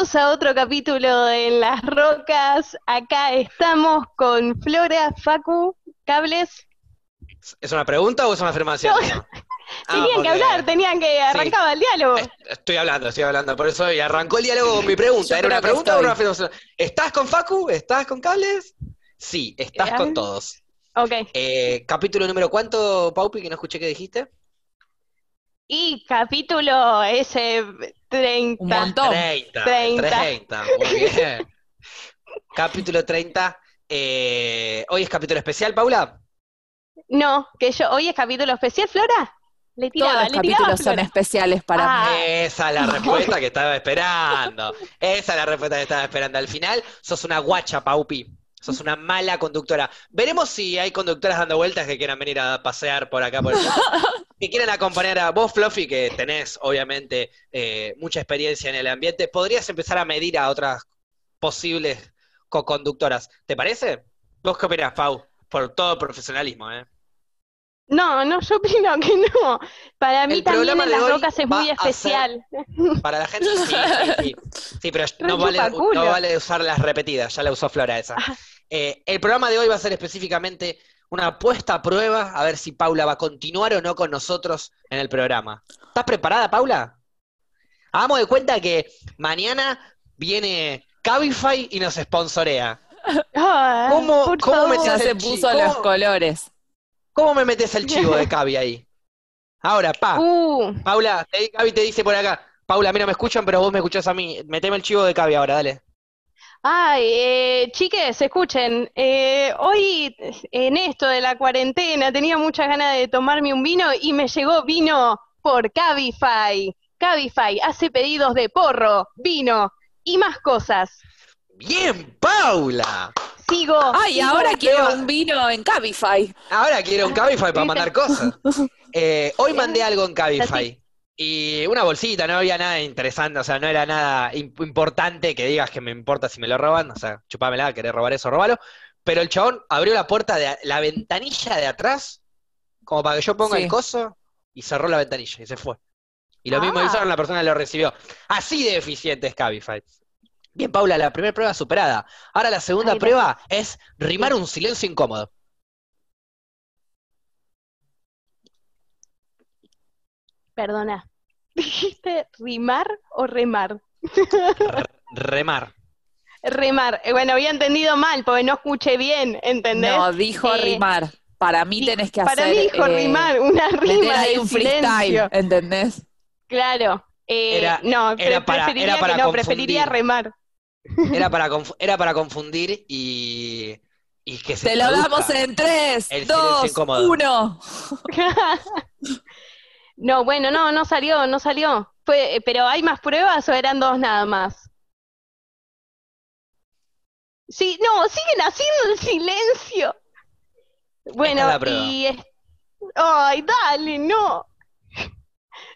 Bienvenidos a otro capítulo de las Rocas. Acá estamos con Flora, Facu, Cables. ¿Es una pregunta o es una afirmación? No. tenían que hablar, tenían que arrancaba el diálogo. Estoy hablando, estoy hablando, por eso y arrancó el diálogo con mi pregunta. ¿Era una pregunta o una afirmación? ¿Estás con Facu? ¿Estás con Cables? Sí, estás con todos. Ok. Eh, capítulo número cuánto, Paupi, que no escuché qué dijiste. Y capítulo ese 30. Un montón. 30. 30. 30, muy bien. capítulo 30. Eh, hoy es capítulo especial, Paula. No, que yo, hoy es capítulo especial, Flora. Le Todos tiraba, los le tiraba capítulos son especiales para Ah. mí. Esa es la respuesta que estaba esperando. Esa es la respuesta que estaba esperando. Al final, sos una guacha, Paupi. Sos una mala conductora. Veremos si hay conductoras dando vueltas que quieran venir a pasear por acá por el que quieran acompañar a vos, Fluffy, que tenés obviamente eh, mucha experiencia en el ambiente. Podrías empezar a medir a otras posibles co-conductoras. ¿Te parece? ¿Vos qué opinás, Pau? Por todo el profesionalismo, ¿eh? No, no, yo opino que no. Para mí El también en de las rocas es muy ser- especial. Para la gente, sí, sí, sí. Sí, pero no vale, no vale usar las repetidas, ya la usó Flora esa. Eh, el programa de hoy va a ser específicamente una puesta a prueba, a ver si Paula va a continuar o no con nosotros en el programa. ¿Estás preparada, Paula? Hagamos de cuenta que mañana viene Cabify y nos sponsorea. ¿Cómo- cómo me se puso chico. los colores. ¿Cómo me metes el chivo de Cavi ahí? Ahora, pa. Uh, Paula, te- Cavi te dice por acá. Paula, a mí no me escuchan, pero vos me escuchás a mí. Meteme el chivo de Cavi ahora, dale. ay, eh, chiques, escuchen, eh, hoy en esto de la cuarentena tenía muchas ganas de tomarme un vino y me llegó vino por Cabify. Cabify hace pedidos de porro, vino y más cosas. Bien, Paula. Sigo. Ay, sigo ahora quiero un vino en Cabify. Ahora quiero un Cabify para mandar cosas. Eh, hoy mandé algo en. Cabify. Y una bolsita, no había nada interesante, o sea, no era nada imp- importante que digas que me importa si me lo roban, o sea, chupámela, querés robar eso, robalo. Pero el chabón abrió la puerta de la ventanilla de atrás, como para que yo ponga Sí. el coso, y cerró la ventanilla y se fue. Y lo Ah. mismo hizo la persona que lo recibió. Así de eficiente es Cabify. Bien, Paula, la primera prueba superada. Ahora la segunda prueba es rimar un silencio incómodo. Perdona. ¿Dijiste rimar o remar? Remar. Remar. Eh, bueno, había entendido mal porque no escuché bien, ¿entendés? No, dijo Eh, rijimar. Para mí tenés que Para hacer. mí dijo eh, rimar, una rima ahí de un freestyle, silencio. ¿entendés? Claro. Eh, Era- no, era para- preferiría era para que no, preferiría remar. Era para, conf- era para confundir y, y que se Te lo damos en tres, El silencio dos, incómodo. uno. no, bueno, no, no salió, no salió. Fue, eh, pero ¿hay más pruebas o eran dos nada más? Sí, no, siguen haciendo el silencio. Bueno, y ay, dale, no.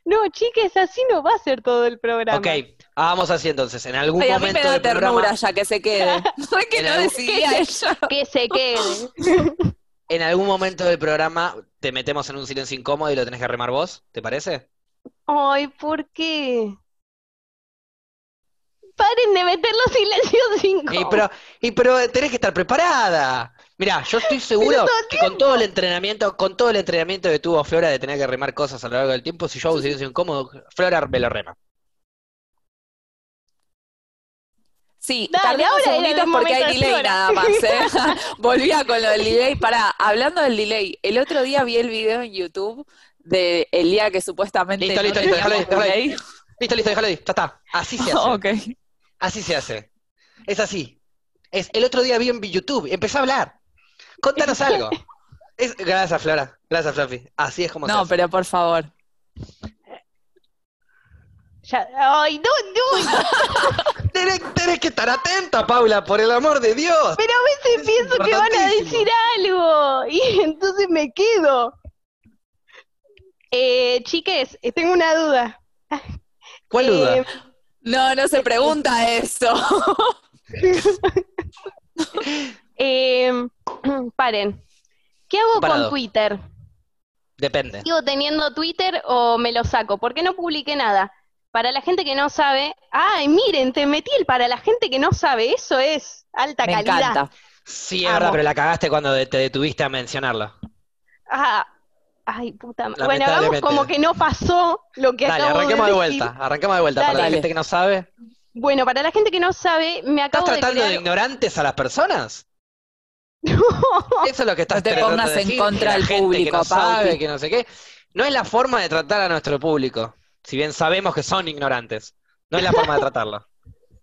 No, chiques, así no va a ser todo el programa. Ok, vamos así entonces. En algún Ay, a mí momento me da del ternura programa, ya que se quede. No es que no algún- decidía ella. Que se quede. en algún momento del programa te metemos en un silencio incómodo y lo tenés que remar vos, ¿te parece? Ay, ¿por qué? Paren de meter los silencios Y incómodos. pero, y pero tenés que estar preparada. Mirá, yo estoy seguro que con todo el entrenamiento, con todo el entrenamiento que tuvo Flora de tener que remar cosas a lo largo del tiempo, si yo hago un silencio incómodo, Flora me lo rema. Sí, Dale, tardé unos segunditos porque hay de delay nada más, ¿eh? Volvía con lo del delay. Pará, hablando del delay, el otro día vi el video en YouTube de el día que supuestamente Listo, no listo, listo, déjalo ahí, déjalo. Listo, listo, déjalo ahí, ya está. Así se hace. Ok. Así se hace. Es así. Es, el otro día vi en YouTube, empezó a hablar. Contanos algo. Es, gracias, Flora. Gracias, Fluffy. Así es como se No, hace. pero por favor. Ya- ay, no, no. Tenés, tenés que estar atenta, Paula, por el amor de Dios. Pero a veces Es pienso que van a decir algo y entonces me quedo. Eh, chiques, eh, tengo una duda. ¿Cuál duda? Eh, No, no se pregunta eso. eh, paren. ¿Qué hago Parado. con Twitter? Depende. ¿Sigo teniendo Twitter o me lo saco? ¿Por qué no publiqué nada? Para la gente que no sabe, ay, miren, te metí el para la gente que no sabe, eso es alta Me calidad. encanta. Sí, es verdad, pero la cagaste cuando de- te detuviste a mencionarlo. Ah, ay, puta madre. Bueno, hagamos como que no pasó lo que Dale, acabo arranquemos de decir. vuelta, arranquemos de vuelta. Para la gente que no sabe, Bueno, para la gente que no sabe, me ¿estás acabo de tratando de crear... ignorantes a las personas? Eso es lo que estás No te tratando pongas de en decir, contra del gente público, que no sabe, que no sé qué. No es la forma de tratar a nuestro público, si bien sabemos que son ignorantes. No es la forma de tratarlo.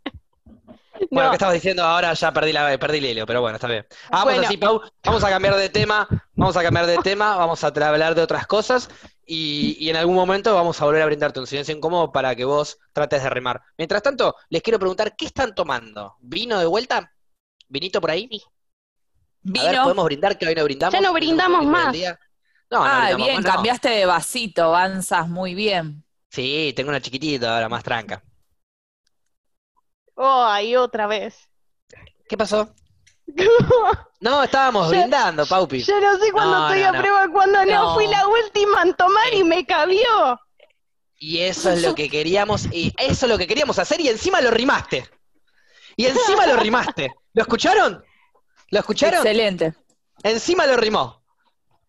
Bueno, No, ¿qué estabas diciendo? Ahora ya perdí, la, perdí el hilo, pero bueno, está bien. Hagamos Bueno. así, Pau. Vamos a cambiar de tema, vamos a cambiar de tema, vamos a hablar de otras cosas y, y en algún momento vamos a volver a brindarte un silencio incómodo para que vos trates de remar. Mientras tanto, les quiero preguntar, ¿qué están tomando? ¿Vino de vuelta? ¿Vinito por ahí? Sí. A ver, Vino. ¿podemos brindar que hoy no brindamos? Ya no ¿El brindamos más. día? No, no Ah, brindamos bien, más, no. cambiaste de vasito, avanzas muy bien. Sí, tengo una chiquitita ahora, más tranca. ay, otra vez. ¿Qué pasó? No, estábamos Yo- brindando, Paupi. Yo no sé cuándo No, estoy no, a no. prueba, cuando no. No. Fui la última en tomar y me cabió. Y eso es lo que queríamos, y eso es lo que queríamos hacer, y encima lo rimaste. Y encima lo rimaste. ¿Lo escucharon? ¿Lo escucharon? Excelente. Encima lo rimó.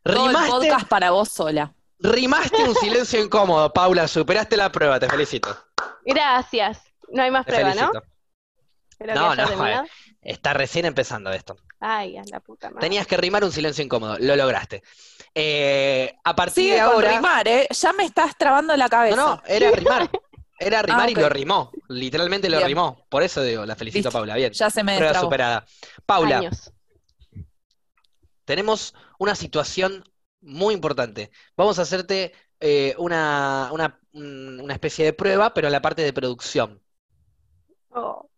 Todo el Rimaste, podcast para vos sola. Rimaste un silencio incómodo, Paula. Superaste la prueba, te felicito. Gracias. No hay más Te prueba, ¿no? felicito. No, no, terminado. Está recién empezando esto. Ay, a la puta madre. Tenías que rimar un silencio incómodo, lo lograste. Eh, a partir Sigue de con ahora. rimar, ¿eh? Ya me estás trabando la cabeza. No, no, era rimar. Era rimar Ah, y ok. lo rimó. Literalmente lo Bien. rimó. Por eso digo, la felicito, Listo. Paula. Bien. Ya se me Prueba destrabó. superada. Paula, Años. tenemos una situación muy importante. Vamos a hacerte eh, una, una, un- una especie de prueba, pero en la parte de producción. Oh.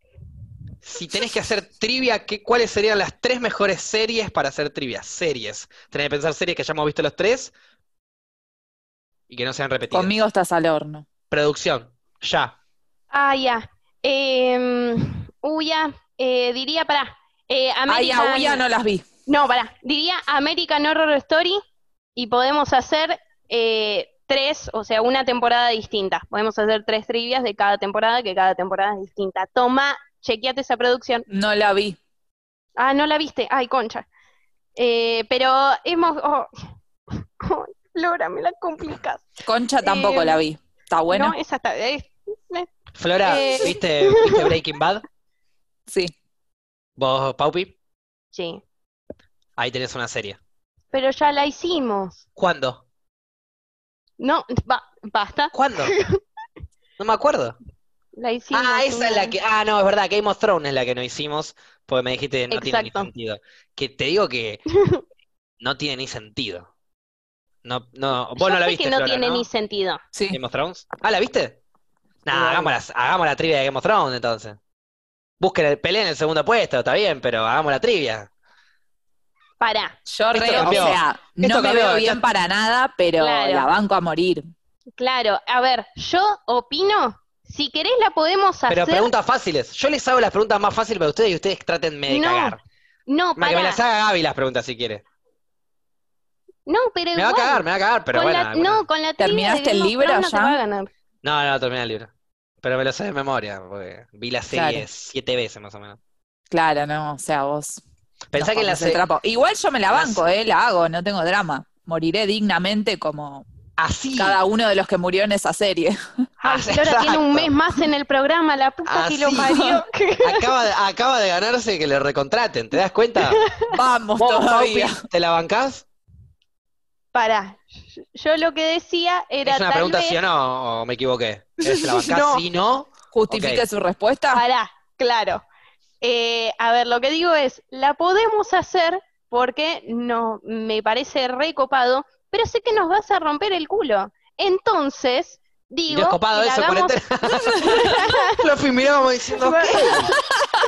Si tenés que hacer trivia, ¿qué, ¿cuáles serían las tres mejores series para hacer trivia? Series. Tenés que pensar series que ya hemos visto los tres y que no sean repetidas. Conmigo estás al horno. Producción, ya. Ah, ya. Eh, uy, ya. Eh, diría, pará. Eh, Ay, American... aún ya no las vi. No, pará. Diría American Horror Story y podemos hacer eh, tres, o sea, una temporada distinta. Podemos hacer tres trivias de cada temporada, que cada temporada es distinta. Toma, chequeate esa producción. No la vi. Ah, no la viste. Ay, concha. Eh, pero hemos... Oh. Oh, Flora, me la complicas. Concha tampoco Eh, la vi. ¿Está buena? No, esa está... eh, Flora, Eh. ¿viste, ¿viste Breaking Bad? Sí. ¿Vos, Paupi? sí. Ahí tenés una serie. Pero ya la hicimos. ¿Cuándo? No, ba- basta. ¿Cuándo? No me acuerdo. La hicimos. Ah, esa es la que. Ah, no, es verdad, Game of Thrones es la que no hicimos, porque me dijiste no tiene ni sentido. Que te digo que no tiene ni sentido. No, no, vos Yo no la sé viste, que no Flora, tiene ¿no? ni sentido. Sí. Game of Thrones. Ah, ¿la viste? Nah, No. hagamos la, hagamos la trivia de Game of Thrones entonces. Busquen el peleen el segundo puesto, está bien, pero hagamos la trivia. Pará. Yo re, o sea, no me veo bien para nada, pero Claro. la banco a morir. Claro, a ver, yo opino, si querés la podemos hacer. Pero preguntas fáciles. Yo les hago las preguntas más fáciles para ustedes y ustedes trátenme de No, cagar. No, Más que me las haga Gaby las preguntas si quiere. No, pero Me va a igual, cagar, me va a cagar, pero bueno. la- alguna- No, con la ¿Terminaste el libro no te ya? va a ganar. No, no, terminé el libro. Pero me lo sé de memoria, porque vi la serie Claro. siete veces más o menos. Claro, no, o sea, vos. Pensá que la se- trapo. Igual yo me la banco, eh, la hago, no tengo drama. Moriré dignamente como así. cada uno de los que murió en esa serie. Ay, Flora tiene un mes más en el programa, la puta que lo Así. parió. Acaba de, acaba de ganarse que le recontraten, ¿te das cuenta? Vamos ¿Vos, todavía. ¿te la bancás? Pará, yo lo que decía era ¿Es una tal pregunta vez... sí o no? ¿O me equivoqué? ¿Es ¿Te la bancás No. sí no? Justifique su respuesta. Pará, claro. Eh, a ver, lo que digo es, la podemos hacer porque no me parece recopado, pero sé que nos vas a romper el culo. Entonces, digo, no es copado eso, hagamos- cuarentena. Lo diciendo,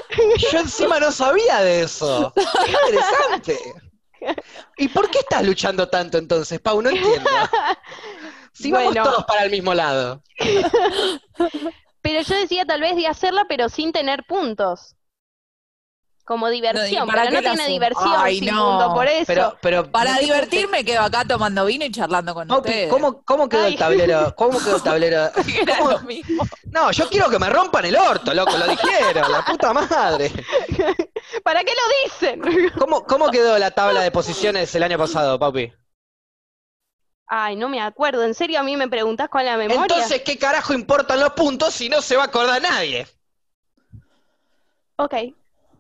¿qué? Yo encima no sabía de eso. Qué interesante. ¿Y por qué estás luchando tanto entonces, Pau? No entiendo. Si vamos Bueno. todos para el mismo lado. Pero yo decía tal vez de hacerla, pero sin tener puntos. Como diversión, ¿para pero no tiene diversión, Ay, Sigmundo, no. por eso. Pero, pero Para divertirme quedo acá tomando vino y charlando con Paupi, ustedes. ¿cómo, ¿cómo quedó Ay. el tablero? ¿Cómo quedó el tablero? Era ¿Cómo- lo mismo. No, yo quiero que me rompan el orto, loco, lo dijeron, la puta madre. ¿Para qué lo dicen? ¿Cómo, cómo quedó la tabla de posiciones el año pasado, Paupi? Ay, no me acuerdo, en serio a mí me preguntás con la memoria. Entonces, ¿qué carajo importan los puntos si no se va a acordar nadie? Ok,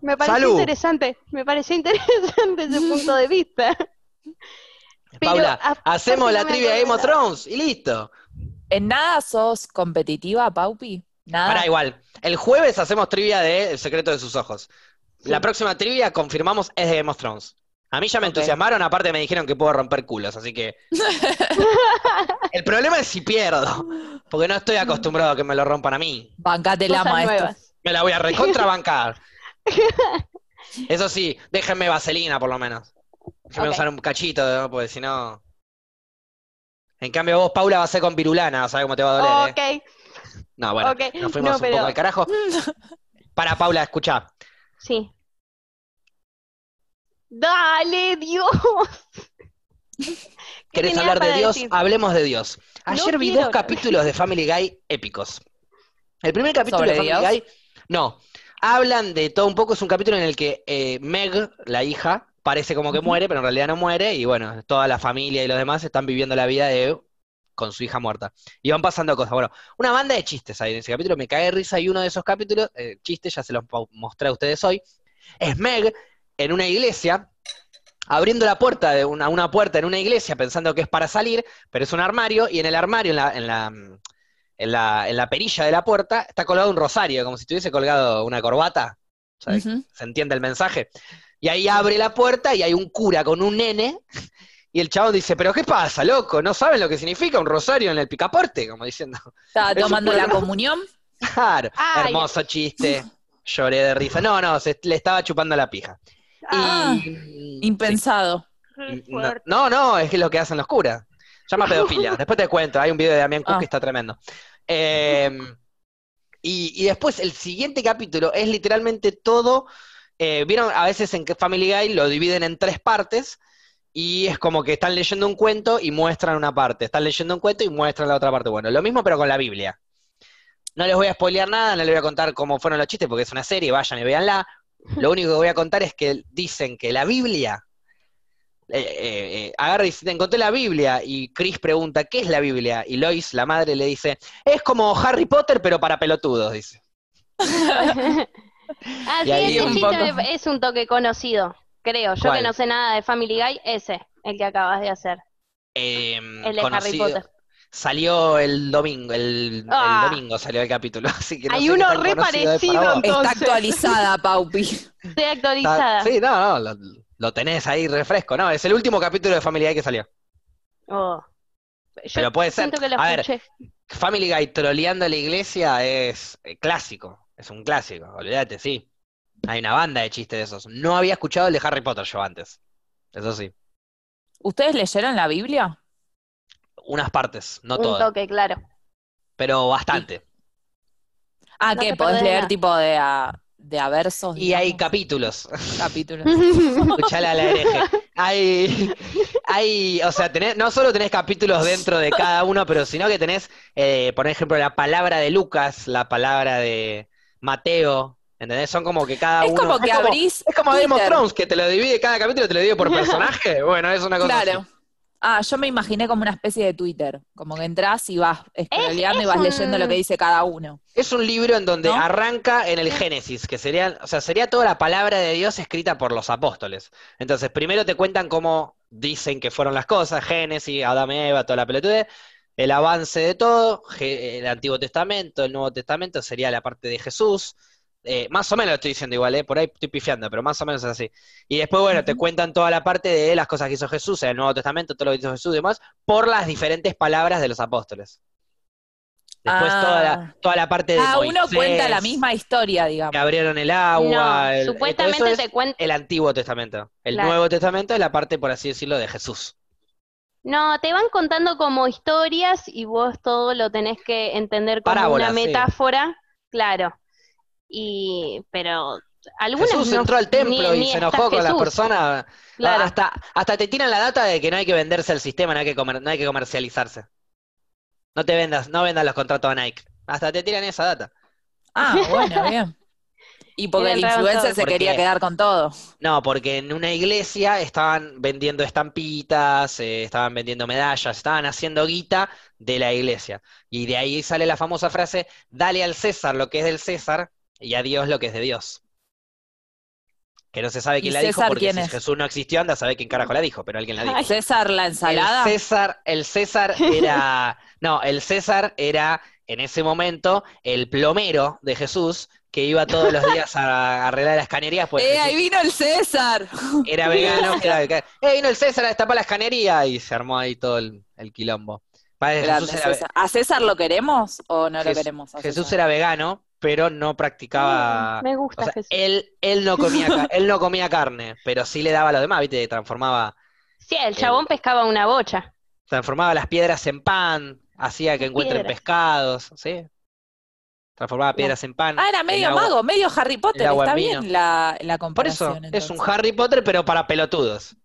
me pareció Salud. interesante, me pareció interesante ese punto de vista. Pero Paula, hacemos la trivia de Game of. Thrones y listo. ¿En nada sos competitiva, Paupi? Nada. Pará, igual. El jueves hacemos trivia de El secreto de sus ojos. Sí. La próxima trivia, confirmamos, es de Game of Thrones. A mí ya me entusiasmaron, aparte me dijeron que puedo romper culos, así que. El problema es si pierdo, porque no estoy acostumbrado a que me lo rompan a mí. Bancátela, Cosas maestro. nuevas. Me la voy a recontrabancar. Eso sí, déjenme vaselina por lo menos. Déjenme usar un cachito, ¿no? porque si no. En cambio, vos, Paula, vas a ser con pirulana, a ver cómo te va a doler, ¿eh? Ok, No, bueno, nos fuimos No, un poco al carajo. Para, Paula, escuchá. sí. Dale, Dios. ¿Qué ¿Querés hablar de Dios? decir? Hablemos de Dios. No Ayer vi quiero dos capítulos de Family Guy épicos. El primer capítulo ¿Sobre de Family Dios? Guy, no, hablan de todo un poco, es un capítulo en el que eh, Meg, la hija, parece como que muere, pero en realidad no muere, y bueno, toda la familia y los demás están viviendo la vida de con su hija muerta. Y van pasando cosas. Bueno, una banda de chistes ahí en ese capítulo, me cae de risa, y uno de esos capítulos, eh, chistes, ya se los mostré a ustedes hoy, es Meg en una iglesia, abriendo la puerta de una, una puerta en una iglesia pensando que es para salir, pero es un armario, y en el armario, en la, en la, en la, en la perilla de la puerta, está colgado un rosario, como si tuviese colgado una corbata. Ujú. ¿Se entiende el mensaje? Y ahí abre la puerta y hay un cura con un nene, y el chabón dice, pero ¿qué pasa, loco? ¿No saben lo que significa un rosario en el picaporte? Como diciendo, Estaba tomando la comunión. claro, Ay. hermoso chiste, lloré de risa. No, no, se, le estaba chupando la pija. Ah, Y- Impensado. No, no, es que es lo que hacen los curas. Llama pedofilia. Después te cuento, hay un video de Damián Cook Ah. que está tremendo. Eh, y, y después el siguiente capítulo es literalmente todo. eh, Vieron, a veces en Family Guy lo dividen en tres partes y es como que están leyendo un cuento y muestran una parte. Están leyendo un cuento y muestran la otra parte. Bueno, lo mismo pero con la Biblia. No les voy a spoilear nada, no les voy a contar cómo fueron los chistes porque es una serie, vayan y véanla. Lo único que voy a contar es que dicen que la Biblia eh, eh, eh, agarra y dice, "Te encontré la Biblia, y Chris pregunta, ¿qué es la Biblia? Y Lois, la madre, le dice, es como Harry Potter, pero para pelotudos, dice. Ah, Y sí, ahí ese un chiste poco- me- es un toque conocido, creo. Yo ¿Cuál? que no sé nada de Family Guy, ese, el que acabas de hacer, Eh, el de Harry Potter. Salió el domingo, el, el Ah. domingo salió el capítulo, así que no Hay sé uno re parecido. Está actualizada, Paupi. Estoy actualizada. Está- sí, no, no, lo, lo tenés ahí refresco, no, es el último capítulo de Family Guy que salió. Oh. Yo Pero puede ser. que lo A ver. Family Guy troleando a la iglesia es eh, clásico, es un clásico, olvídate, sí. Hay una banda de chistes de esos. No había escuchado el de Harry Potter yo antes, eso sí. ¿Ustedes leyeron la Biblia? Unas partes, no un todas, toque, claro. pero bastante. Ah, No ¿qué? ¿Podés leer nada. tipo de a, de a versos? Y hay capítulos. capítulos. Escuchala a la hereje. Hay, hay, o sea, tenés, no solo tenés capítulos dentro de cada uno, pero sino que tenés, eh, por ejemplo, la palabra de Lucas, la palabra de Mateo, ¿entendés? Son como que cada Es uno. como que es como, abrís es como Game of. Thrones, que te lo divide, cada capítulo te lo divide por personaje. Bueno, es una cosa Claro. así. Ah, yo me imaginé como una especie de Twitter, como que entras y vas scrolleando y es vas un- leyendo lo que dice cada uno. Es un libro en donde ¿No? arranca en el Génesis, que sería, o sea, sería toda la palabra de Dios escrita por los apóstoles. Entonces, primero te cuentan cómo dicen que fueron las cosas, Génesis, Adán, Eva, toda la pelotudez, el avance de todo, el Antiguo Testamento, el Nuevo Testamento sería la parte de Jesús. Eh, más o menos lo estoy diciendo igual, eh, por ahí estoy pifiando, pero más o menos es así. Y después, bueno, te cuentan toda la parte de las cosas que hizo Jesús, en el Nuevo Testamento, todo lo que hizo Jesús y demás, por las diferentes palabras de los apóstoles. Después Ah. toda la, toda la parte de Cada uno cuenta la misma historia, digamos. que abrieron el agua. No, el- supuestamente todo eso te es cuentan. el Antiguo Testamento. El Claro. Nuevo Testamento es la parte, por así decirlo, de Jesús. No, te van contando como historias y vos todo lo tenés que entender como una sí. metáfora, claro. Y, pero algunas Jesús no- entró al templo ni- y ni se enojó con las personas. Claro. Hasta, hasta te tiran la data de que no hay que venderse al sistema, no hay que comer, no hay que comercializarse. No te vendas, no vendas los contratos a Nike. Hasta te tiran esa data. Ah, bueno, bien. Y porque el influencer se ¿Por quería quedar con todo. No, porque en una iglesia estaban vendiendo estampitas, eh, estaban vendiendo medallas, estaban haciendo guita de la iglesia. Y de ahí sale la famosa frase, dale al César lo que es del César y a Dios lo que es de Dios. Que no se sabe quién ¿Y la dijo porque quién si es? Jesús no existió, anda a saber quién carajo la dijo, pero alguien la dijo. Ay. César la ensalada. El César, el César era, no, el César era en ese momento el plomero de Jesús que iba todos los días a arreglar las canerías, pues ¡Eh, ahí vino el César! era vegano, era vegano. ¡Eh, vino el César a destapar las canerías! Y se armó ahí todo el, el quilombo. Padre, Grande Jesús, era, ve- César. ¿A César lo queremos o no lo queremos? a Jesús era vegano, pero no practicaba. Mm, Me gusta O sea, Jesús. él, él no comía, él no comía carne, pero sí le daba a los demás, ¿viste? Transformaba, Sí, el chabón pescaba una bocha. transformaba las piedras en pan, hacía que encuentren piedras. pescados, ¿sí? Transformaba piedras en pan. Ah, era medio agua- mago, medio Harry Potter. Está bien la, la Por eso, comparación. es un. Harry Potter, pero para pelotudos.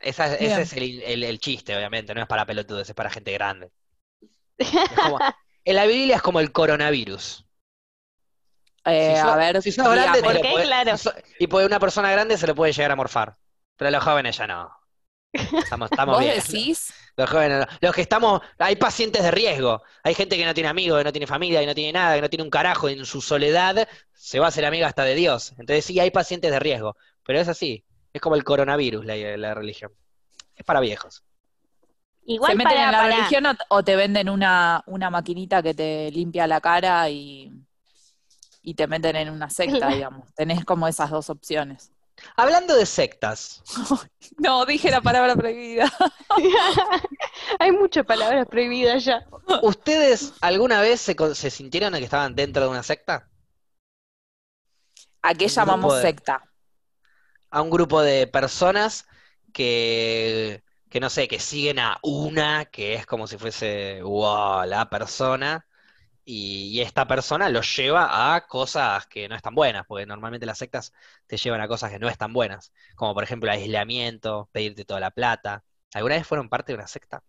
Esa- ese es el, el- el chiste, obviamente, no es para pelotudos, es para gente grande. Es como- en la Biblia es como el coronavirus. Eh, Si sos- a ver, si sos grande, ¿Por qué? podés- Claro. si sos- y puede una persona grande se lo puede llegar a morfar. Pero los jóvenes ya no. Estamos, estamos ¿Vos bien. decís? Los jóvenes no. Los que estamos, hay pacientes de riesgo. Hay gente que no tiene amigos, que no tiene familia, que no tiene nada, que no tiene un carajo. En su soledad se va a hacer amiga hasta de Dios. Entonces sí, hay pacientes de riesgo. Pero es así. Es como el coronavirus, la, la religión. Es para viejos. Igual ¿Se meten para, en la para- religión o, o te venden una, una maquinita que te limpia la cara y, y te meten en una secta, digamos? Tenés como esas dos opciones. Hablando de sectas, No, dije la palabra prohibida. Hay muchas palabras prohibidas ya. ¿ustedes alguna vez se, se sintieron que estaban dentro de una secta? ¿A qué llamamos de- secta? a un grupo de personas que, que no sé, que siguen a una, que es como si fuese, wow, la persona, y, y esta persona los lleva a cosas que no están buenas, porque normalmente las sectas te llevan a cosas que no están buenas, como por ejemplo aislamiento, pedirte toda la plata. ¿Alguna vez fueron parte de una secta?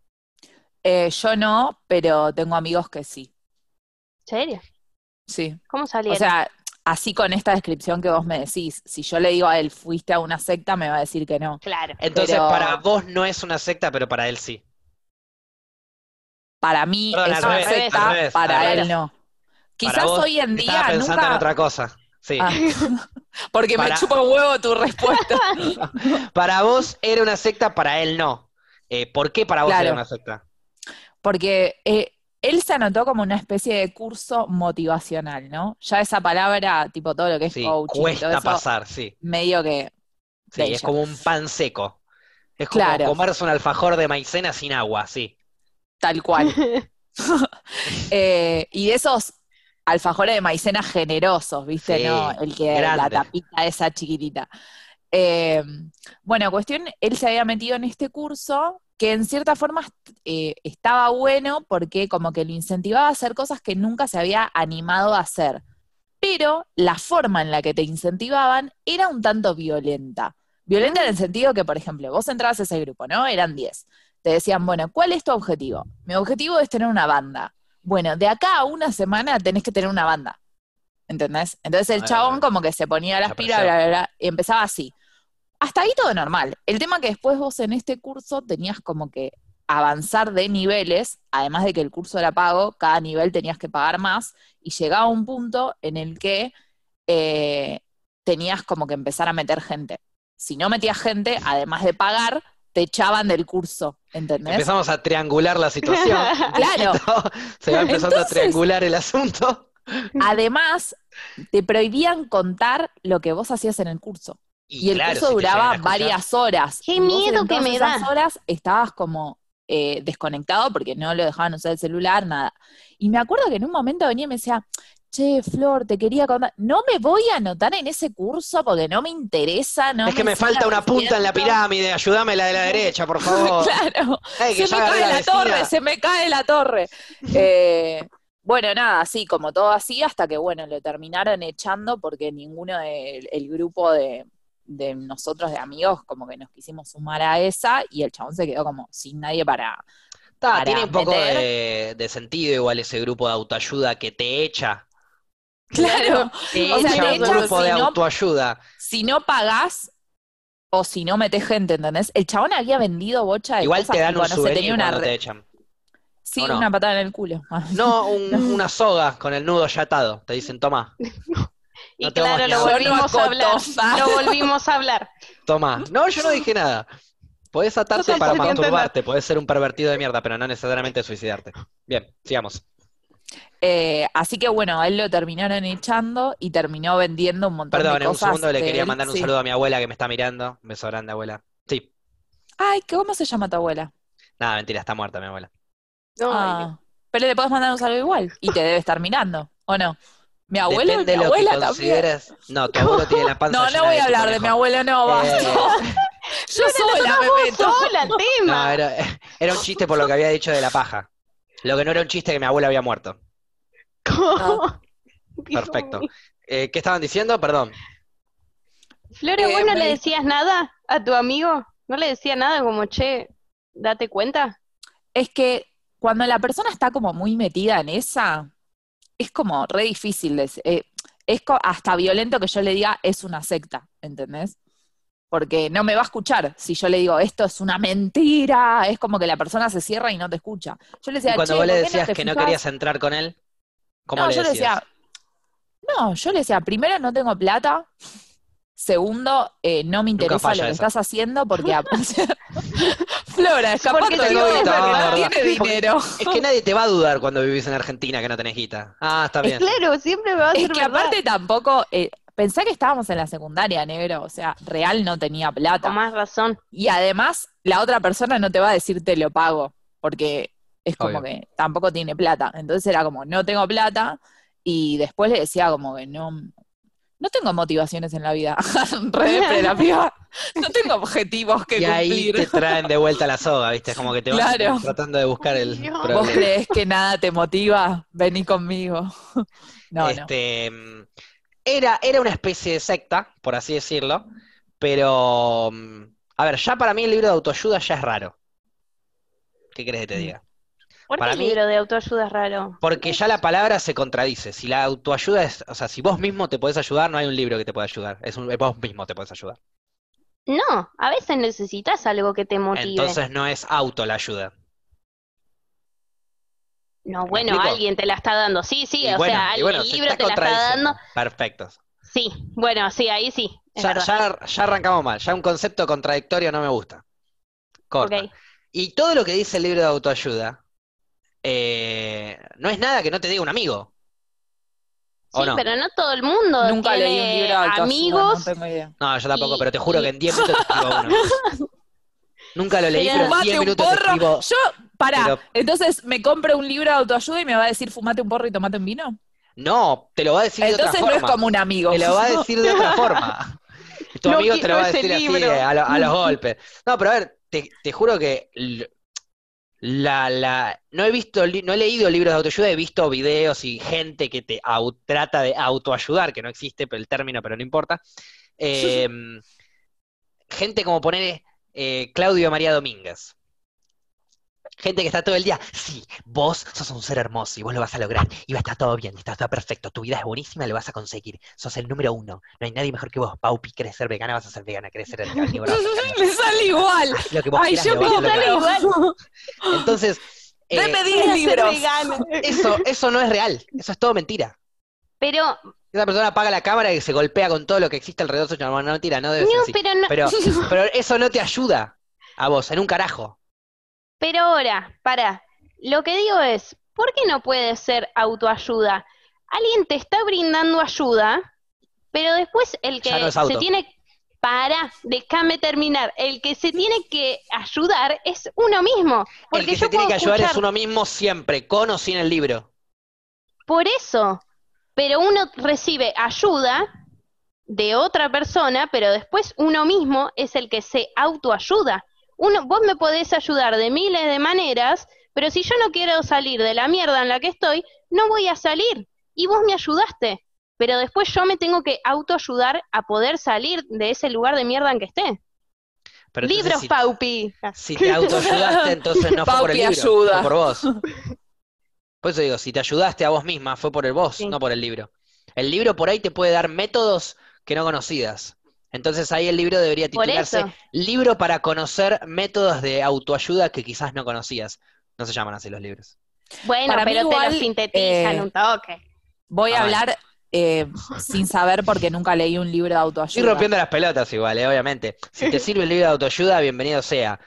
Eh, yo no, pero tengo amigos que sí. ¿Serio? Sí. ¿Cómo O salieron? sea, así con esta descripción que vos me decís, si yo le digo a él, fuiste a una secta, me va a decir que no. claro. Entonces, Pero- para vos no es una secta, pero para él sí. Para mí Perdón, es una revés, secta, para él no. Quizás vos hoy en Estaba día pensando en otra cosa. Sí. Ah, porque Para- me chupa un huevo tu respuesta. Para vos era una secta, para él no. Eh, ¿por qué para vos Claro. era una secta? Porque eh, él se anotó como una especie de curso motivacional, ¿no? Ya esa palabra, tipo todo lo que es Sí, coaching, todo cuesta eso, pasar, sí. medio que Sí, es como un pan seco. Es como Claro. comerse un alfajor de maicena sin agua, sí. tal cual. Eh, y de esos alfajores de maicena generosos, ¿viste? Sí, ¿No? El que la grande. tapita esa chiquitita. Eh, bueno, cuestión, él se había metido en este curso que en cierta forma eh, estaba bueno porque como que lo incentivaba a hacer cosas que nunca se había animado a hacer. Pero la forma en la que te incentivaban era un tanto violenta. Violenta en el sentido que, por ejemplo, vos entrabas a ese grupo, ¿no? Eran 10. Te decían, bueno, ¿cuál es tu objetivo? Mi objetivo es tener una banda. Bueno, de acá a una semana tenés que tener una banda. ¿Entendés? Entonces el Ah, chabón como que se ponía las la pilas, presión. bla, bla, bla, y empezaba así. Hasta ahí todo normal. El tema que después vos en este curso tenías como que avanzar de niveles, además de que el curso era pago, cada nivel tenías que pagar más, y llegaba un punto en el que eh, tenías como que empezar a meter gente. Si no metías gente, además de pagar, te echaban del curso, ¿entendés? Empezamos a triangular la situación. Claro. Se va empezando a triangular el asunto. Además, te prohibían contar lo que vos hacías en el curso. Y, el claro, curso si duraba varias horas. ¡Qué miedo en que me esas da! horas estabas como eh, desconectado porque no lo dejaban usar el celular, nada. Y me acuerdo que en un momento venía y me decía, che, Flor, te quería contar, no me voy a anotar en ese curso porque no me interesa, no es que me falta una punta en la haciendo". pirámide, ayúdame la de la derecha, por favor. Claro, que se me cae la, torre, se me cae la torre. Eh, Bueno, nada, así como todo así, hasta que, bueno, lo terminaron echando porque ninguno del el grupo de, de nosotros, de amigos, como que nos quisimos sumar a esa y el chabón se quedó como sin nadie para... Ta, para tiene un poco meter. de, de sentido igual ese grupo de autoayuda que te echa. Claro, Te O sea, echa te un echa grupo de si no- autoayuda. si no pagás o si no metes gente, ¿entendés? El chabón había vendido bocha de Igual cosas, te dan un no souvenir tenía una te echan. Sí, ¿o no? una patada en el culo. No, un- una soga con el nudo ya atado. Te dicen, toma, Y No claro, lo volvimos no a hablar. Lo volvimos a hablar. toma. No, yo no dije nada. Podés atarte No para masturbarte, podés ser un pervertido de mierda, pero no necesariamente suicidarte. Bien, sigamos. Eh, así que bueno, a él lo terminaron echando y terminó vendiendo un montón Perdón, de en un cosas. segundo le quería él, mandar un sí. saludo a mi abuela que me está mirando. Un beso grande, abuela. Sí, Ay, ¿cómo se llama tu abuela? nada, mentira, está muerta mi abuela. No, Ah, pero le podés mandar un saludo igual y te debe estar mirando, ¿o no? Mi abuelo y Depende mi de lo que abuela también. No, tu abuelo tiene la panza No, llena no voy a hablar de mi abuelo, no, basta. Eh, Yo sola me meto. sola, No, tema. era, era un chiste por lo que había dicho de la paja. Lo que no era un chiste que mi abuela había muerto. ¿Cómo? Dios Perfecto. Eh, ¿qué estaban diciendo? Perdón. Flores, Eh, ¿vos no me- le decías nada a tu amigo? ¿No le decías nada como, che, date cuenta? Es que cuando la persona está como muy metida en esa, es como re difícil. eh, es co- hasta violento que yo le diga es una secta, ¿entendés? Porque no me va a escuchar si yo le digo esto es una mentira. Es como que la persona se cierra y no te escucha. Yo le Y decía, cuando "Che, vos le ¿por qué decías que no fijás?". querías entrar con él, ¿cómo No, le yo le decías? decía, no, yo le decía, primero no tengo plata, segundo, eh, no me interesa lo que estás haciendo porque Flora, escapate Porque de te todo digo, porque ¿verdad? no tiene dinero. Es que nadie te va a dudar cuando vivís en Argentina que no tenés guita. Ah, está Es bien. claro, siempre me va a Es que verdad. aparte tampoco, eh, pensá que estábamos en la secundaria, negro, o sea, real no tenía plata. Con más razón. Y además, la otra persona no te va a decir te lo pago, porque es como Obvio. que tampoco tiene plata. Entonces era como, no tengo plata, y después le decía como que no, no tengo motivaciones en la vida. Re depre la piba. No tengo objetivos que Y ahí cumplir. te traen de vuelta la soga, ¿viste? Es como que te vas tratando de buscar el. ¿Vos crees que nada te motiva? Vení conmigo. No. Este, Era, era una especie de secta, por así decirlo, pero, mm, a ver, ya para mí el libro de autoayuda ya es raro. ¿Qué crees que te Mm. diga? ¿Por qué Para el mí- libro de autoayuda es raro? Porque ya la palabra se contradice. Si la autoayuda es, o sea, si vos mismo te podés ayudar, no hay un libro que te pueda ayudar. Es un, vos mismo te podés ayudar. No, a veces necesitas algo que te motive. Entonces no es auto la ayuda. no, bueno, alguien te la está dando. Sí, sí, Y o bueno, sea, alguien- bueno, el se libro te la está dando. Perfecto. Sí, bueno, sí, ahí sí. Ya, ya, ya arrancamos mal. Ya un concepto contradictorio no me gusta. Corta. Y todo lo que dice el libro de autoayuda eh, no es nada que no te diga un amigo. ¿O Sí, no? pero no todo el mundo Nunca leí un tiene libro de amigos. no tengo idea. No, yo tampoco, Y- pero te juro y- que en 10 minutos te escribo uno. Nunca lo leí, Pero- pero en Fumate 10 un minutos te porro. escribo. Yo, pará, Pero- entonces me compro un libro de autoayuda y me va a decir fumate un porro y tomate un vino. No, te lo va a decir de Entonces otra no es forma. como un amigo. Te lo va a decir de otra forma. Tu No amigo te lo va a decir así, libro. eh, a, lo- a los golpes. No, pero a ver, te, te juro que la, la, no he visto, no he leído libros de autoayuda, he visto videos y gente que te au- trata de autoayudar, que no existe el término, pero no importa. Eh, gente como poner eh, Claudio María Domínguez. Gente que está todo el día, sí, vos sos un ser hermoso y vos lo vas a lograr, y va a estar todo bien, está todo perfecto, tu vida es buenísima, lo vas a conseguir, sos el número uno, no hay nadie mejor que vos, Paupi, querés ser vegana, vas a ser vegana, querés ser carnívora. Me sale igual. Haz lo que vos Ay, quieras, yo me lograr. igual. Entonces, eh, Deme Voy 10 a ser libros. vegana. eso, eso no es real, eso es todo mentira. Pero, Esa persona apaga la cámara y se golpea con todo lo que existe alrededor suyo, no, no, mentira, no debe ser no, así. pero no. Pero, pero eso no te ayuda a vos, en un carajo. Pero ahora, para, lo que digo es, ¿por qué no puede ser autoayuda? Alguien te está brindando ayuda, pero después el que no se tiene, para, déjame terminar, el que se tiene que ayudar es uno mismo. El Porque que yo se tiene que ayudar es uno mismo siempre, con o sin el libro. por eso, pero uno recibe ayuda de otra persona, pero después uno mismo es el que se autoayuda. Uno, vos me podés ayudar de miles de maneras, Pero si yo no quiero salir de la mierda en la que estoy, no voy a salir. Y vos me ayudaste. Pero después yo me tengo que autoayudar a poder salir de ese lugar de mierda en que esté. Pero Libros, si, Paupi. si te autoayudaste, entonces no fue por el Paupi libro, ayuda. fue por vos. Por eso digo, si te ayudaste a vos misma, fue por el vos, Sí. no por el libro. El libro por ahí te puede dar métodos que no conocías. Entonces ahí el libro debería titularse. Libro para conocer métodos de autoayuda que quizás no conocías. No se llaman así los libros. Bueno, Para mí pero te igual, lo sintetizan eh, un toque. Voy a hablar eh, sin saber porque nunca leí un libro de Estoy autoayuda. rompiendo las pelotas igual, eh, obviamente. Si te sirve el libro de autoayuda, bienvenido sea.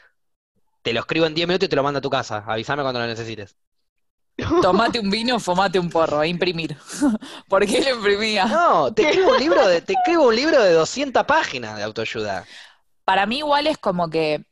Te lo escribo en 10 minutos y te lo mando a tu casa. Avísame cuando lo necesites. Tomate un vino, fumate un porro, a imprimir. ¿Por qué lo imprimía? No, te escribo un libro de, te escribo un libro de 200 páginas de autoayuda. Para mí igual es como que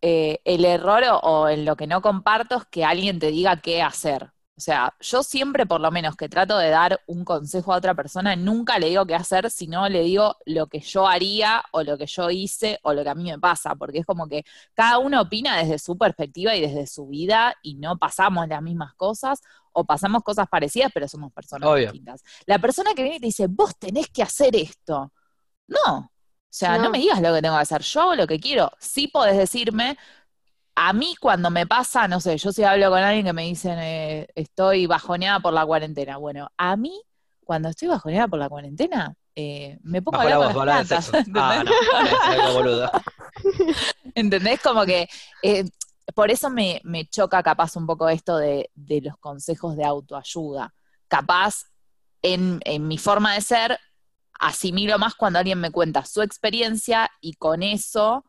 eh, el error o, o en lo que no comparto es que alguien te diga qué hacer. O sea, yo siempre por lo menos que trato de dar un consejo a otra persona, nunca le digo qué hacer, sino le digo lo que yo haría o lo que yo hice o lo que a mí me pasa, porque es como que cada uno opina desde su perspectiva y desde su vida y no pasamos las mismas cosas o pasamos cosas parecidas, pero somos personas Obvio. distintas. La persona que viene y te dice, vos tenés que hacer esto. No, o sea, no. No. me digas lo que tengo que hacer, yo hago lo que quiero. Sí podés decirme, a mí cuando me pasa, no sé, yo si hablo con alguien que me dicen, eh, estoy bajoneada por la cuarentena. Bueno, a mí, cuando estoy bajoneada por la cuarentena, eh, me pongo Bajo a la hablar con las plantas. Ah, no, boludo. ¿Entendés? Como que eh, por eso me, me choca capaz un poco esto de, de los consejos de autoayuda. Capaz, en, en mi forma de ser, asimilo más cuando alguien me cuenta su experiencia y con eso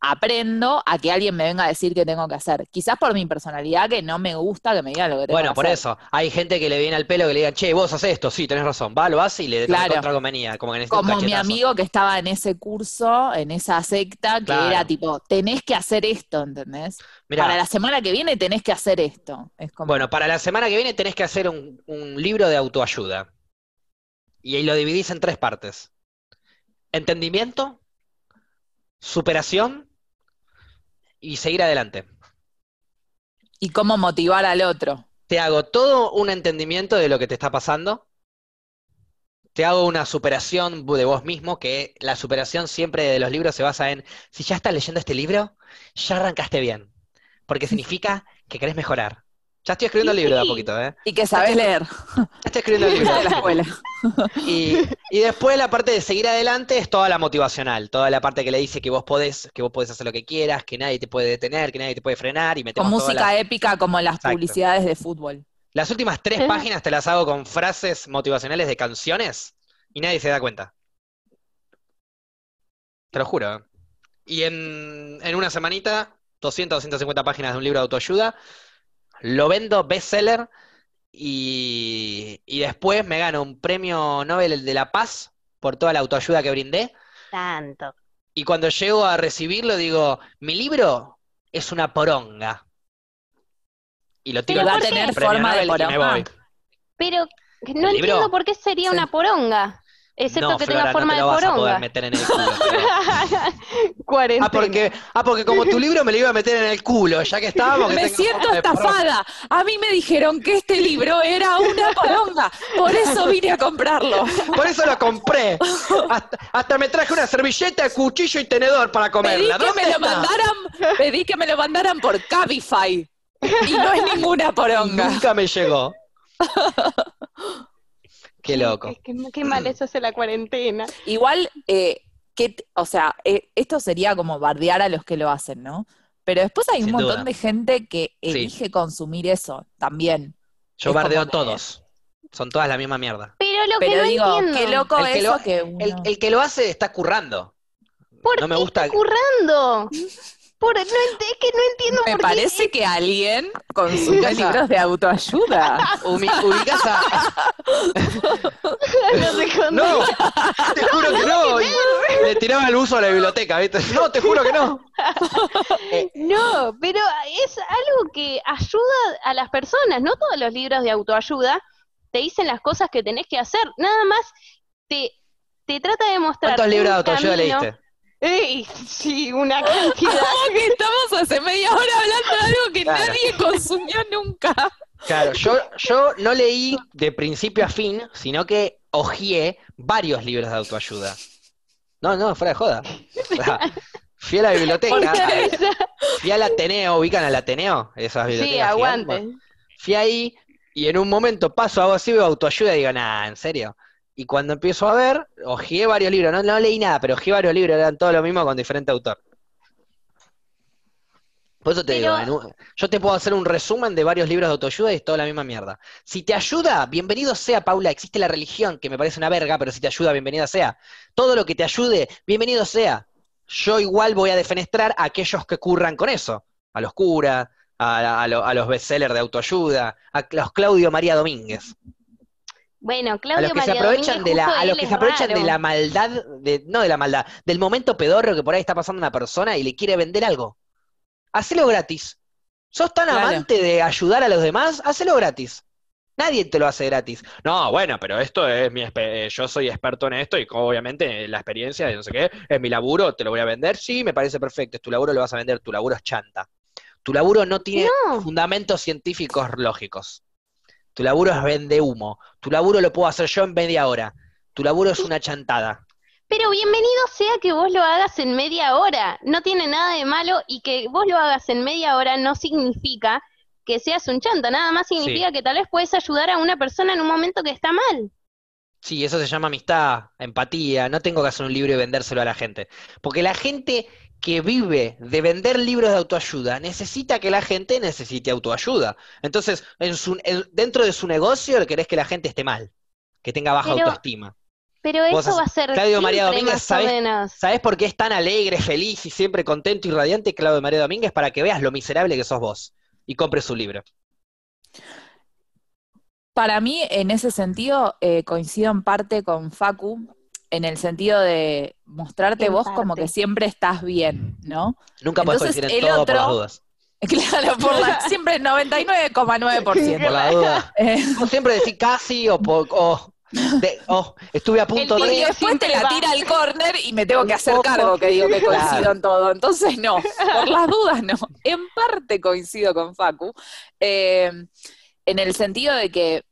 aprendo a que alguien me venga a decir qué tengo que hacer. Quizás por mi personalidad que no me gusta que me diga lo que tengo Bueno, que por hacer. eso, hay gente que le viene al pelo que le digan, che, vos haces esto, sí, tenés razón, va, lo hace y le Claro. contra convenía, como que un mi amigo que estaba en ese curso, en esa secta, que Claro. era tipo, tenés que hacer esto, ¿entendés? Mirá, Para la semana que viene tenés que hacer esto. Es como, Bueno, para la semana que viene tenés que hacer un, un libro de autoayuda. Y ahí lo dividís en tres partes. Entendimiento, superación y seguir adelante. y cómo motivar al otro. Te hago todo un entendimiento de lo que te está pasando. Te hago una superación de vos mismo, que la superación siempre de los libros se basa en, si ya estás leyendo este libro, ya arrancaste bien. Porque significa que querés mejorar. Ya estoy escribiendo el libro de a poquito, ¿eh? Y que sabes leer Ya estoy escribiendo el libro. de la escuela. Y, y después la parte de seguir adelante es toda la motivacional, toda la parte que le dice que vos podés, que vos podés hacer lo que quieras, que nadie te puede detener, que nadie te puede frenar y Con metemos todas música las, épica como las Exacto. publicidades de fútbol. las últimas tres páginas te las hago con frases motivacionales de canciones y nadie se da cuenta. Te lo juro. ¿eh? Y en, en una semanita, 200, 250 páginas de un libro de autoayuda, lo vendo bestseller y, y después me gano un premio Nobel de la Paz por toda la autoayuda que brindé. Tanto. Y cuando llego a recibirlo digo, mi libro es una poronga. Y lo tiro va a tener forma de poronga. Pero ¿El no libro? entiendo por qué sería Sí. una poronga, excepto No, que Flora, tenga forma no te lo de vas a poder poronga. meter en el culo. Cuarentena. Ah, porque, ah, porque como tu libro me lo iba a meter en el culo, ya que estábamos. que Me tenga siento forma de poronga. estafada. A mí me dijeron que este libro era una poronga. Por eso vine a comprarlo. Por eso lo compré. Hasta, hasta me traje una servilleta, cuchillo y tenedor para Pedí comerla. que ¿Dónde me lo mandaran, pedí que me lo mandaran por Cabify. Y no es ninguna poronga. Nunca me llegó. Qué loco. Qué, qué- qué mal eso hace la cuarentena. Igual, eh, que, o sea, eh, esto sería como bardear a los que lo hacen, ¿no? Pero después hay un montón duda. de gente que elige consumir eso también. Yo es bardeo que- todos. Son todas la misma mierda. Pero lo que Pero no digo, entiendo. qué loco El que eso lo- que uno... El, el que lo hace está currando. ¿Por no me gusta. está currando? Por, no, es que no entiendo Me por qué. parece que alguien consume Ubicás a- libros de autoayuda. Umi- ubicás a- No te juro que no. Le tiraba el uso a la biblioteca, ¿viste? No, te juro que no. No, pero es algo que ayuda a las personas. No todos los libros de autoayuda te dicen las cosas que tenés que hacer. Nada más te, te trata de mostrar. ¿Cuántos libros de autoayuda camino. leíste? Ey, sí, una cantidad. Como que estamos hace media hora hablando de algo que Claro. nadie consumió nunca. Claro, yo, yo no leí de principio a fin, sino que hojeé varios libros de autoayuda. No, no, fuera de joda. O sea, fui a la biblioteca, fui al Ateneo, ¿ubican al Ateneo? Esas Sí, bibliotecas aguante. gigantes. Fui ahí y en un momento paso algo así, veo autoayuda y digo, nah, ¿en serio? Y cuando empiezo a ver, hojeé varios libros, no, no leí nada, pero hojeé varios libros, eran todo lo mismo con diferente autor. Por eso te Pero- digo, un- yo te puedo hacer un resumen de varios libros de autoayuda y es toda la misma mierda. Si te ayuda, bienvenido sea, Paula. Existe la religión, que me parece una verga, pero si te ayuda, bienvenida sea. Todo lo que te ayude, bienvenido sea. Yo igual voy a defenestrar a aquellos que curran con eso. A los curas, a, a a los bestsellers de autoayuda, a los Claudio María Domínguez. Bueno, A Claudio los que se María aprovechan Domínguez, de la, a los que se aprovechan de la maldad, de, no de la maldad, del momento pedorro que por ahí está pasando una persona y le quiere vender algo. Hacelo gratis. ¿Sos tan Claro. amante de ayudar a los demás? Hacelo gratis. Nadie te lo hace gratis. No, bueno, pero esto es mi espe- eh, yo soy experto en esto y obviamente la experiencia de no sé qué, es mi laburo, te lo voy a vender. Sí, me parece perfecto, es tu laburo, lo vas a vender, tu laburo es chanta. Tu laburo no tiene No, fundamentos científicos lógicos. Tu laburo es vende humo. Tu laburo lo puedo hacer yo en media hora. Tu laburo es una chantada. pero bienvenido sea que vos lo hagas en media hora. No tiene nada de malo y que vos lo hagas en media hora no significa que seas un chanta. Nada más significa que tal vez puedes ayudar a una persona en un momento que está mal. Sí, eso se llama amistad, empatía. No tengo que hacer un libro y vendérselo a la gente. Porque la gente que vive de vender libros de autoayuda necesita que la gente necesite autoayuda. Entonces, en su, en- dentro de su negocio querés que la gente esté mal, que tenga baja Pero- autoestima. Pero eso haces- va a ser Claudio María Domínguez. ¿Sabés por qué es tan alegre, feliz y siempre contento y radiante Claudio María Domínguez? Para que veas lo miserable que sos vos y compres su libro. Para mí, en ese sentido, eh, coincido en parte con Facu, en el sentido de mostrarte En vos como que siempre estás bien, ¿no? Nunca Entonces, coincidir en el todo por otro- las dudas. Claro, por la, siempre 99,9%. Por la duda. Eh, siempre decís casi o, po- o, de- o estuve a punto El y de... tío después te la va. tira al córner y me tengo que hacer cargo, que digo que coincido Claro. en todo. Entonces, no, por las dudas no. En parte coincido con Facu, eh, en el sentido de que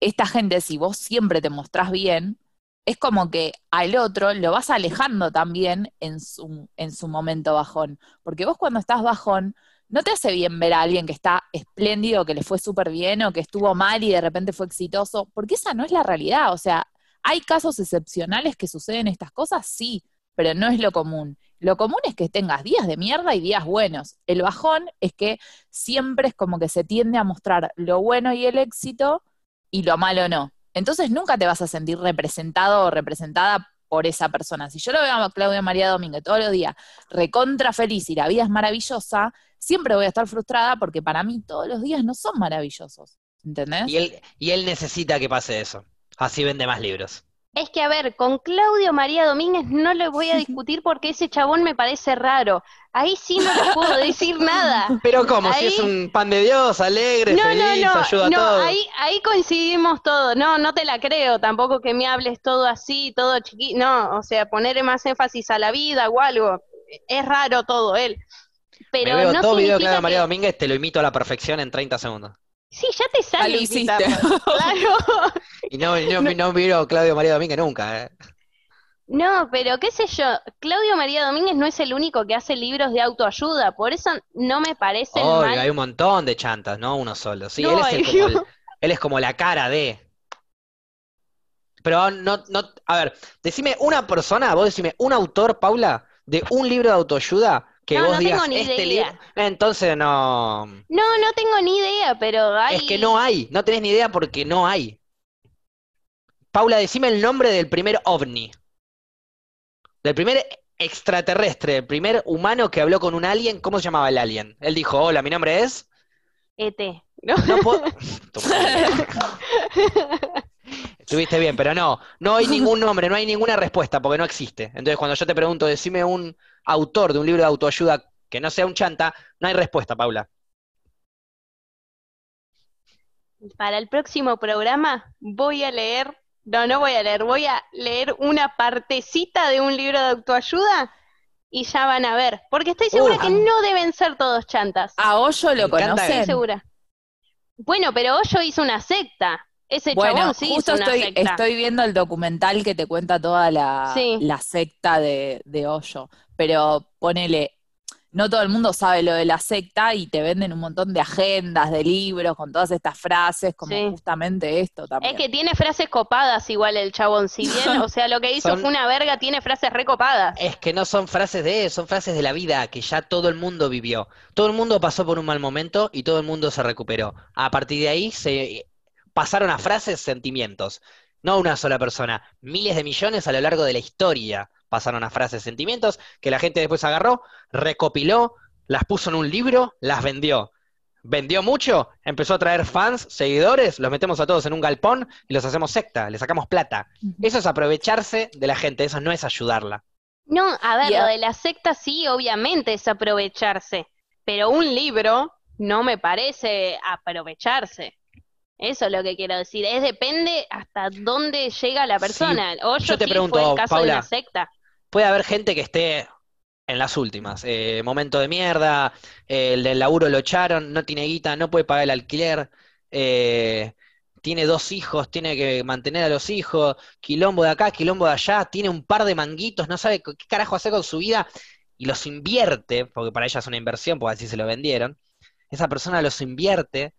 esta gente, si vos siempre te mostrás bien, es como que al otro lo vas alejando también en su, en su momento bajón. Porque vos cuando estás bajón, no te hace bien ver a alguien que está espléndido, que le fue súper bien o que estuvo mal y de repente fue exitoso, porque esa no es la realidad. O sea, ¿hay casos excepcionales que suceden estas cosas? Sí, pero no es lo común. Lo común es que tengas días de mierda y días buenos. El bajón es que siempre es como que se tiende a mostrar lo bueno y el éxito y lo malo no. Entonces nunca te vas a sentir representado o representada por esa persona. Si yo lo veo a Claudia María Domínguez todos los días recontra feliz y la vida es maravillosa, siempre voy a estar frustrada porque para mí todos los días no son maravillosos. ¿Entendés? Y él, y él necesita que pase eso. Así vende más libros. Es que, a ver, con Claudio María Domínguez no le voy a discutir porque ese chabón me parece raro. Ahí sí no le puedo decir nada. Pero como si Ahí- es un pan de Dios, alegre, No, no, feliz, no, ayuda a no, todos. ahí, ahí coincidimos todos. No, no te la creo tampoco que me hables todo así, todo chiquito. No, o sea, ponerle más énfasis a la vida o algo. Es raro todo él. Pero Me veo no todo video de María que- Domínguez, te lo imito a la perfección en 30 segundos. Sí, ya te sale lo hiciste. Claro. Y no, no, no miro Claudio María Domínguez nunca, ¿eh? No, pero qué sé yo, Claudio María Domínguez no es el único que hace libros de autoayuda, por eso no me parece Obvio, mal. hay un montón de chantas, no uno solo. Sí, No, él es, el como el- él es como la cara de. Pero no, no, a ver, decime una persona, vos decime un autor, Paula, de un libro de autoayuda que No, vos no digas tengo ni este idea. libro. Entonces no. No, no tengo ni idea, pero hay... Es que no hay, no tenés ni idea porque no hay. Paula, decime el nombre del primer ovni. Del primer extraterrestre, el primer humano que habló con un alien. ¿Cómo se llamaba el alien? Él dijo, hola, mi nombre es... ET, ¿no? No puedo... Estuviste bien, pero no, no hay ningún nombre, no hay ninguna respuesta porque no existe. Entonces, cuando yo te pregunto, decime un autor de un libro de autoayuda que no sea un chanta, no hay respuesta, Paula. Para el próximo programa voy a leer No, no voy a leer, voy a leer una partecita de un libro de autoayuda y ya van a ver. Porque estoy segura Uh. que no deben ser todos chantas. A Hoyo lo encanta Estoy conocen. segura. Bueno, pero Hoyo hizo una secta. Ese Bueno, chabón sí justo estoy, secta. estoy viendo el documental que te cuenta toda la, Sí. la secta de, de Hoyo, pero ponele, no todo el mundo sabe lo de la secta y te venden un montón de agendas, de libros con todas estas frases, como Sí. justamente esto también. Es que tiene frases copadas igual el chabón, si bien, o sea, lo que hizo Son- fue una verga, tiene frases recopadas. Es que no son frases de él, son frases de la vida que ya todo el mundo vivió. Todo el mundo pasó por un mal momento y todo el mundo se recuperó. A partir de ahí se pasaron a frases sentimientos. No una sola persona, miles de millones a lo largo de la historia pasaron a frases sentimientos que la gente después agarró, recopiló, las puso en un libro, las vendió. Vendió mucho, empezó a traer fans, seguidores, los metemos a todos en un galpón y los hacemos secta, le sacamos plata. Eso es aprovecharse de la gente, eso no es ayudarla. No, a ver, lo de la secta sí, obviamente es aprovecharse, pero un libro no me parece aprovecharse. Eso es lo que quiero decir, es depende hasta dónde llega la Sí, persona. O yo te pregunto, fue el caso de Paula, una secta. puede haber gente que esté en las últimas, eh, momento de mierda, eh, el del laburo lo echaron, no tiene guita, no puede pagar el alquiler, eh, tiene dos hijos, tiene que mantener a los hijos, quilombo de acá, quilombo de allá, tiene un par de manguitos, no sabe qué carajo hacer con su vida y los invierte, porque para ella es una inversión, porque así se lo vendieron, esa persona los invierte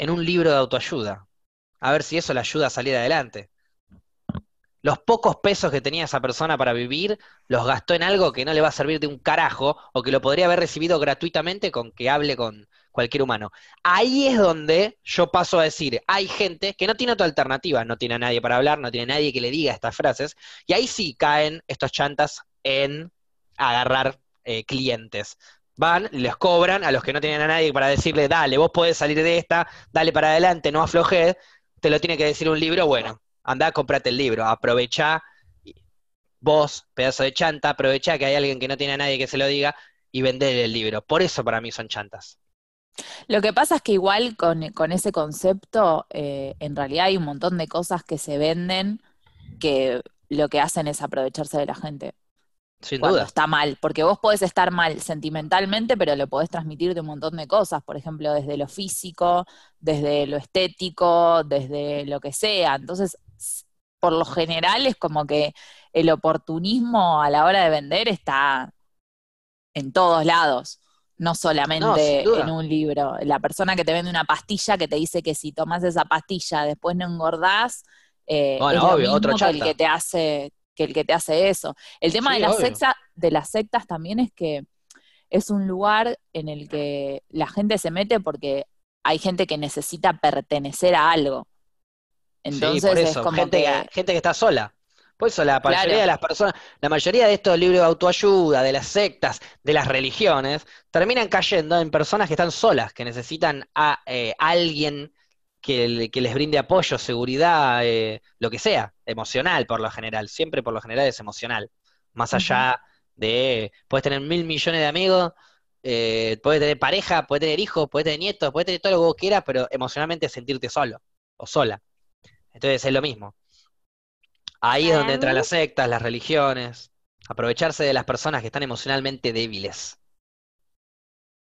en un libro de autoayuda, a ver si eso le ayuda a salir adelante. Los pocos pesos que tenía esa persona para vivir los gastó en algo que no le va a servir de un carajo o que lo podría haber recibido gratuitamente con que hable con cualquier humano. Ahí es donde yo paso a decir, hay gente que no tiene otra alternativa, no tiene a nadie para hablar, no tiene nadie que le diga estas frases, y ahí sí caen estos chantas en agarrar eh, clientes. Van, les cobran a los que no tienen a nadie para decirle, dale, vos podés salir de esta, dale para adelante, no aflojes, te lo tiene que decir un libro, bueno, andá, comprate el libro, aprovecha vos, pedazo de chanta, aprovecha que hay alguien que no tiene a nadie que se lo diga y vender el libro. Por eso para mí son chantas. Lo que pasa es que igual con, con ese concepto, eh, en realidad hay un montón de cosas que se venden que lo que hacen es aprovecharse de la gente Sin cuando duda. está mal, porque vos podés estar mal sentimentalmente, pero lo podés transmitir de un montón de cosas, por ejemplo, desde lo físico, desde lo estético, desde lo que sea. Entonces, por lo general es como que el oportunismo a la hora de vender está en todos lados, no solamente en un libro. La persona que te vende una pastilla que te dice que si tomas esa pastilla después no engordás, eh, Bueno, es lo obvio, otro mismo que el que te hace, que el que te hace eso. El tema Sí, de las sectas, de las sectas también es que es un lugar en el que la gente se mete porque hay gente que necesita pertenecer a algo. Entonces sí, por es como gente, que, gente que está sola. Por eso la mayoría Claro. de las personas, la mayoría de estos libros de autoayuda, de las sectas, de las religiones, terminan cayendo en personas que están solas, que necesitan a eh, alguien que, le- que les brinde apoyo, seguridad, eh, lo que sea, emocional por lo general, siempre por lo general es emocional, más allá de, puedes tener mil millones de amigos, eh, puedes tener pareja, puedes tener hijos, puedes tener nietos, puedes tener todo lo que vos quieras, pero emocionalmente sentirte solo o sola. Entonces es lo mismo. Ahí es donde entran mí- las sectas, las religiones, aprovecharse de las personas que están emocionalmente débiles.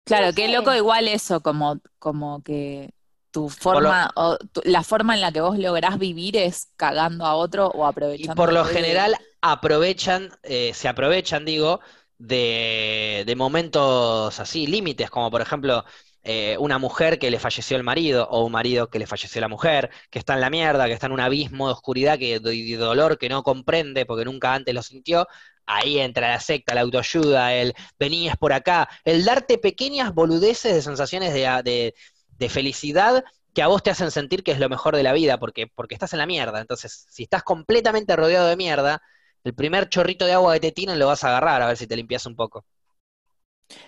claro, qué loco igual eso, como, como que tu lo- forma, o tu- la forma en la que vos lográs vivir es cagando a otro o Y aprovechando. por lo general aprovechan, eh, se aprovechan, digo, de, de momentos así, límites, como por ejemplo eh, una mujer que le falleció el marido o un marido que le falleció la mujer, que está en la mierda, que está en un abismo de oscuridad que, y de dolor que no comprende porque nunca antes lo sintió. Ahí entra la secta, la autoayuda, el venías por acá, el darte pequeñas boludeces de sensaciones de, de- de felicidad que a vos te hacen sentir que es lo mejor de la vida, porque, porque estás en la mierda. Entonces, si estás completamente rodeado de mierda, el primer chorrito de agua que te tiran lo vas a agarrar a ver si te limpias un poco.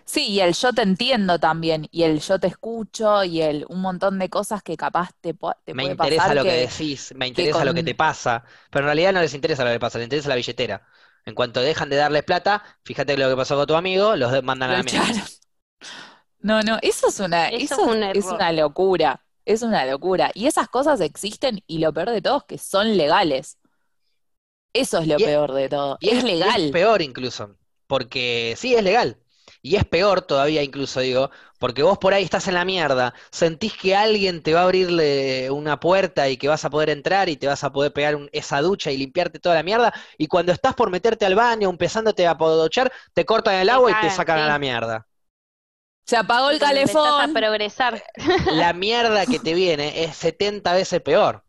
Sí, y el yo te entiendo también, y el yo te escucho, y el un montón de cosas que capaz te, te Me puede interesa lo que que, decís, me interesa lo que te pasa, pero en realidad no les interesa lo que pasa, les interesa la billetera. En cuanto dejan de darles plata, fíjate lo que pasó con tu amigo, los mandan a la mierda. No, no, eso es una, Eso eso fue un es una locura. Es una locura. Y esas cosas existen y lo peor de todo es que son legales. Eso es lo Y es- peor de todo. Y es y legal. es peor incluso, porque sí, es legal. Y es peor todavía incluso, digo, porque vos por ahí estás en la mierda, sentís que alguien te va a abrirle una puerta y que vas a poder entrar y te vas a poder pegar un- esa ducha y limpiarte toda la mierda, y cuando estás por meterte al baño, empezándote a podochar, te cortan el Te agua y te sacan a la mierda. Se apagó el calefón. a progresar. La mierda que te viene es 70 veces peor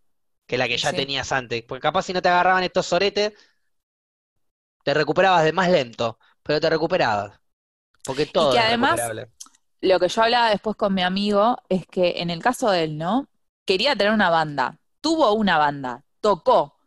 que la que ya Sí. tenías antes, porque capaz si no te agarraban estos soretes, te recuperabas de más lento, pero te recuperabas. Porque todo que es además- recuperable. Lo que yo hablaba después con mi amigo es que en el caso de él, ¿no? Quería tener una banda. Tuvo una banda. Tocó.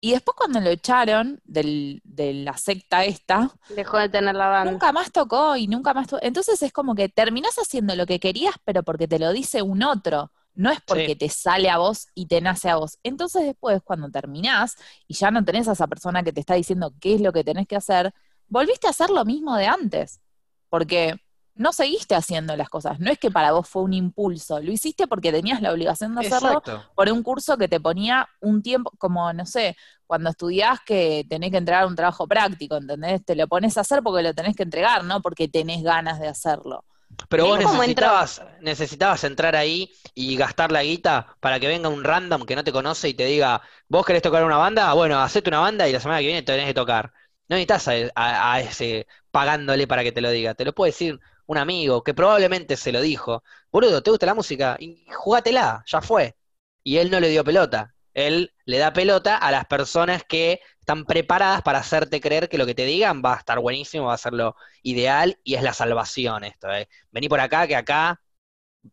Y después cuando lo echaron del- de la secta esta, Dejó de tener la banda. nunca más tocó y nunca más tocó. Entonces es como que terminás haciendo lo que querías, pero porque te lo dice un otro. No es porque Sí. te sale a vos y te nace a vos. Entonces después, cuando terminás y ya no tenés a esa persona que te está diciendo qué es lo que tenés que hacer, volviste a hacer lo mismo de antes. Porque no seguiste haciendo las cosas. No es que para vos fue un impulso. Lo hiciste porque tenías la obligación de hacerlo Exacto. por un curso que te ponía un tiempo, como, no sé, cuando estudiás que tenés que entregar un trabajo práctico, ¿entendés? Te lo pones a hacer porque lo tenés que entregar, no porque tenés ganas de hacerlo. Pero vos entró. necesitabas, necesitabas entrar ahí y gastar la guita para que venga un random que no te conoce y te diga, ¿vos querés tocar una banda? Bueno, hacete una banda y la semana que viene tenés que tocar. No necesitas a, a- a ese pagándole para que te lo diga. Te lo puede decir un amigo que probablemente se lo dijo. Boludo, ¿te gusta la música? Y jugátela, ya fue. Y él no le dio pelota. Él le da pelota a las personas que están preparadas para hacerte creer que lo que te digan va a estar buenísimo, va a ser lo ideal y es la salvación esto. eh. Vení por acá, que acá,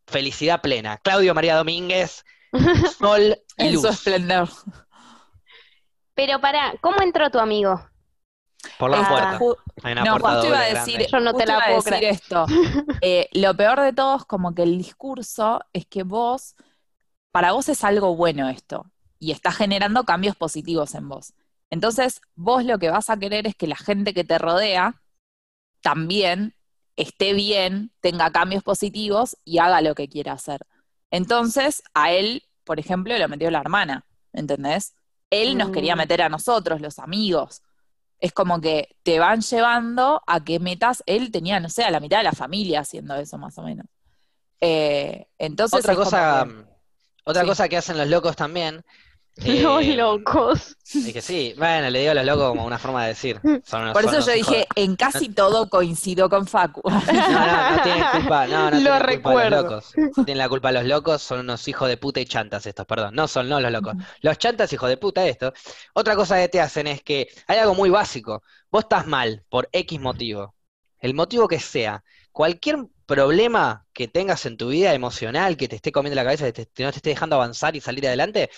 felicidad plena. Claudio María Domínguez, sol y En su luz. esplendor. Pero para, ¿cómo entró tu amigo? Por la Ah, puerta. ju- Hay una no, puerta justo iba a decir, grande. Yo no te la puedo decir creer. esto. Eh, lo peor de todo es como que el discurso es que vos, para vos es algo bueno esto, y está generando cambios positivos en vos. Entonces, vos lo que vas a querer es que la gente que te rodea también esté bien, tenga cambios positivos y haga lo que quiera hacer. Entonces, a él, por ejemplo, lo metió la hermana, ¿entendés? Él nos quería Mm. meter a nosotros, los amigos. Es como que te van llevando a que metas, él tenía, no sé, a la mitad de la familia haciendo eso más o menos. Eh, entonces Otra cosa, que- otra sí. cosa que hacen los locos también. Los eh, locos. Es que sí, bueno, le digo a los locos como una forma de decir. Son unos- por son eso unos yo dije, en casi todo coincido con Facu. No, no, no tienen culpa, no, no Lo tienen culpa recuerdo. los locos. Tienen la culpa los locos, son unos hijos de puta y chantas estos, perdón. No son no los locos. Los chantas, hijos de puta, estos. Otra cosa que te hacen es que hay algo muy básico. Vos estás mal por X motivo. El motivo que sea. Cualquier problema que tengas en tu vida emocional, que te esté comiendo la cabeza, que te- que no te esté dejando avanzar y salir adelante,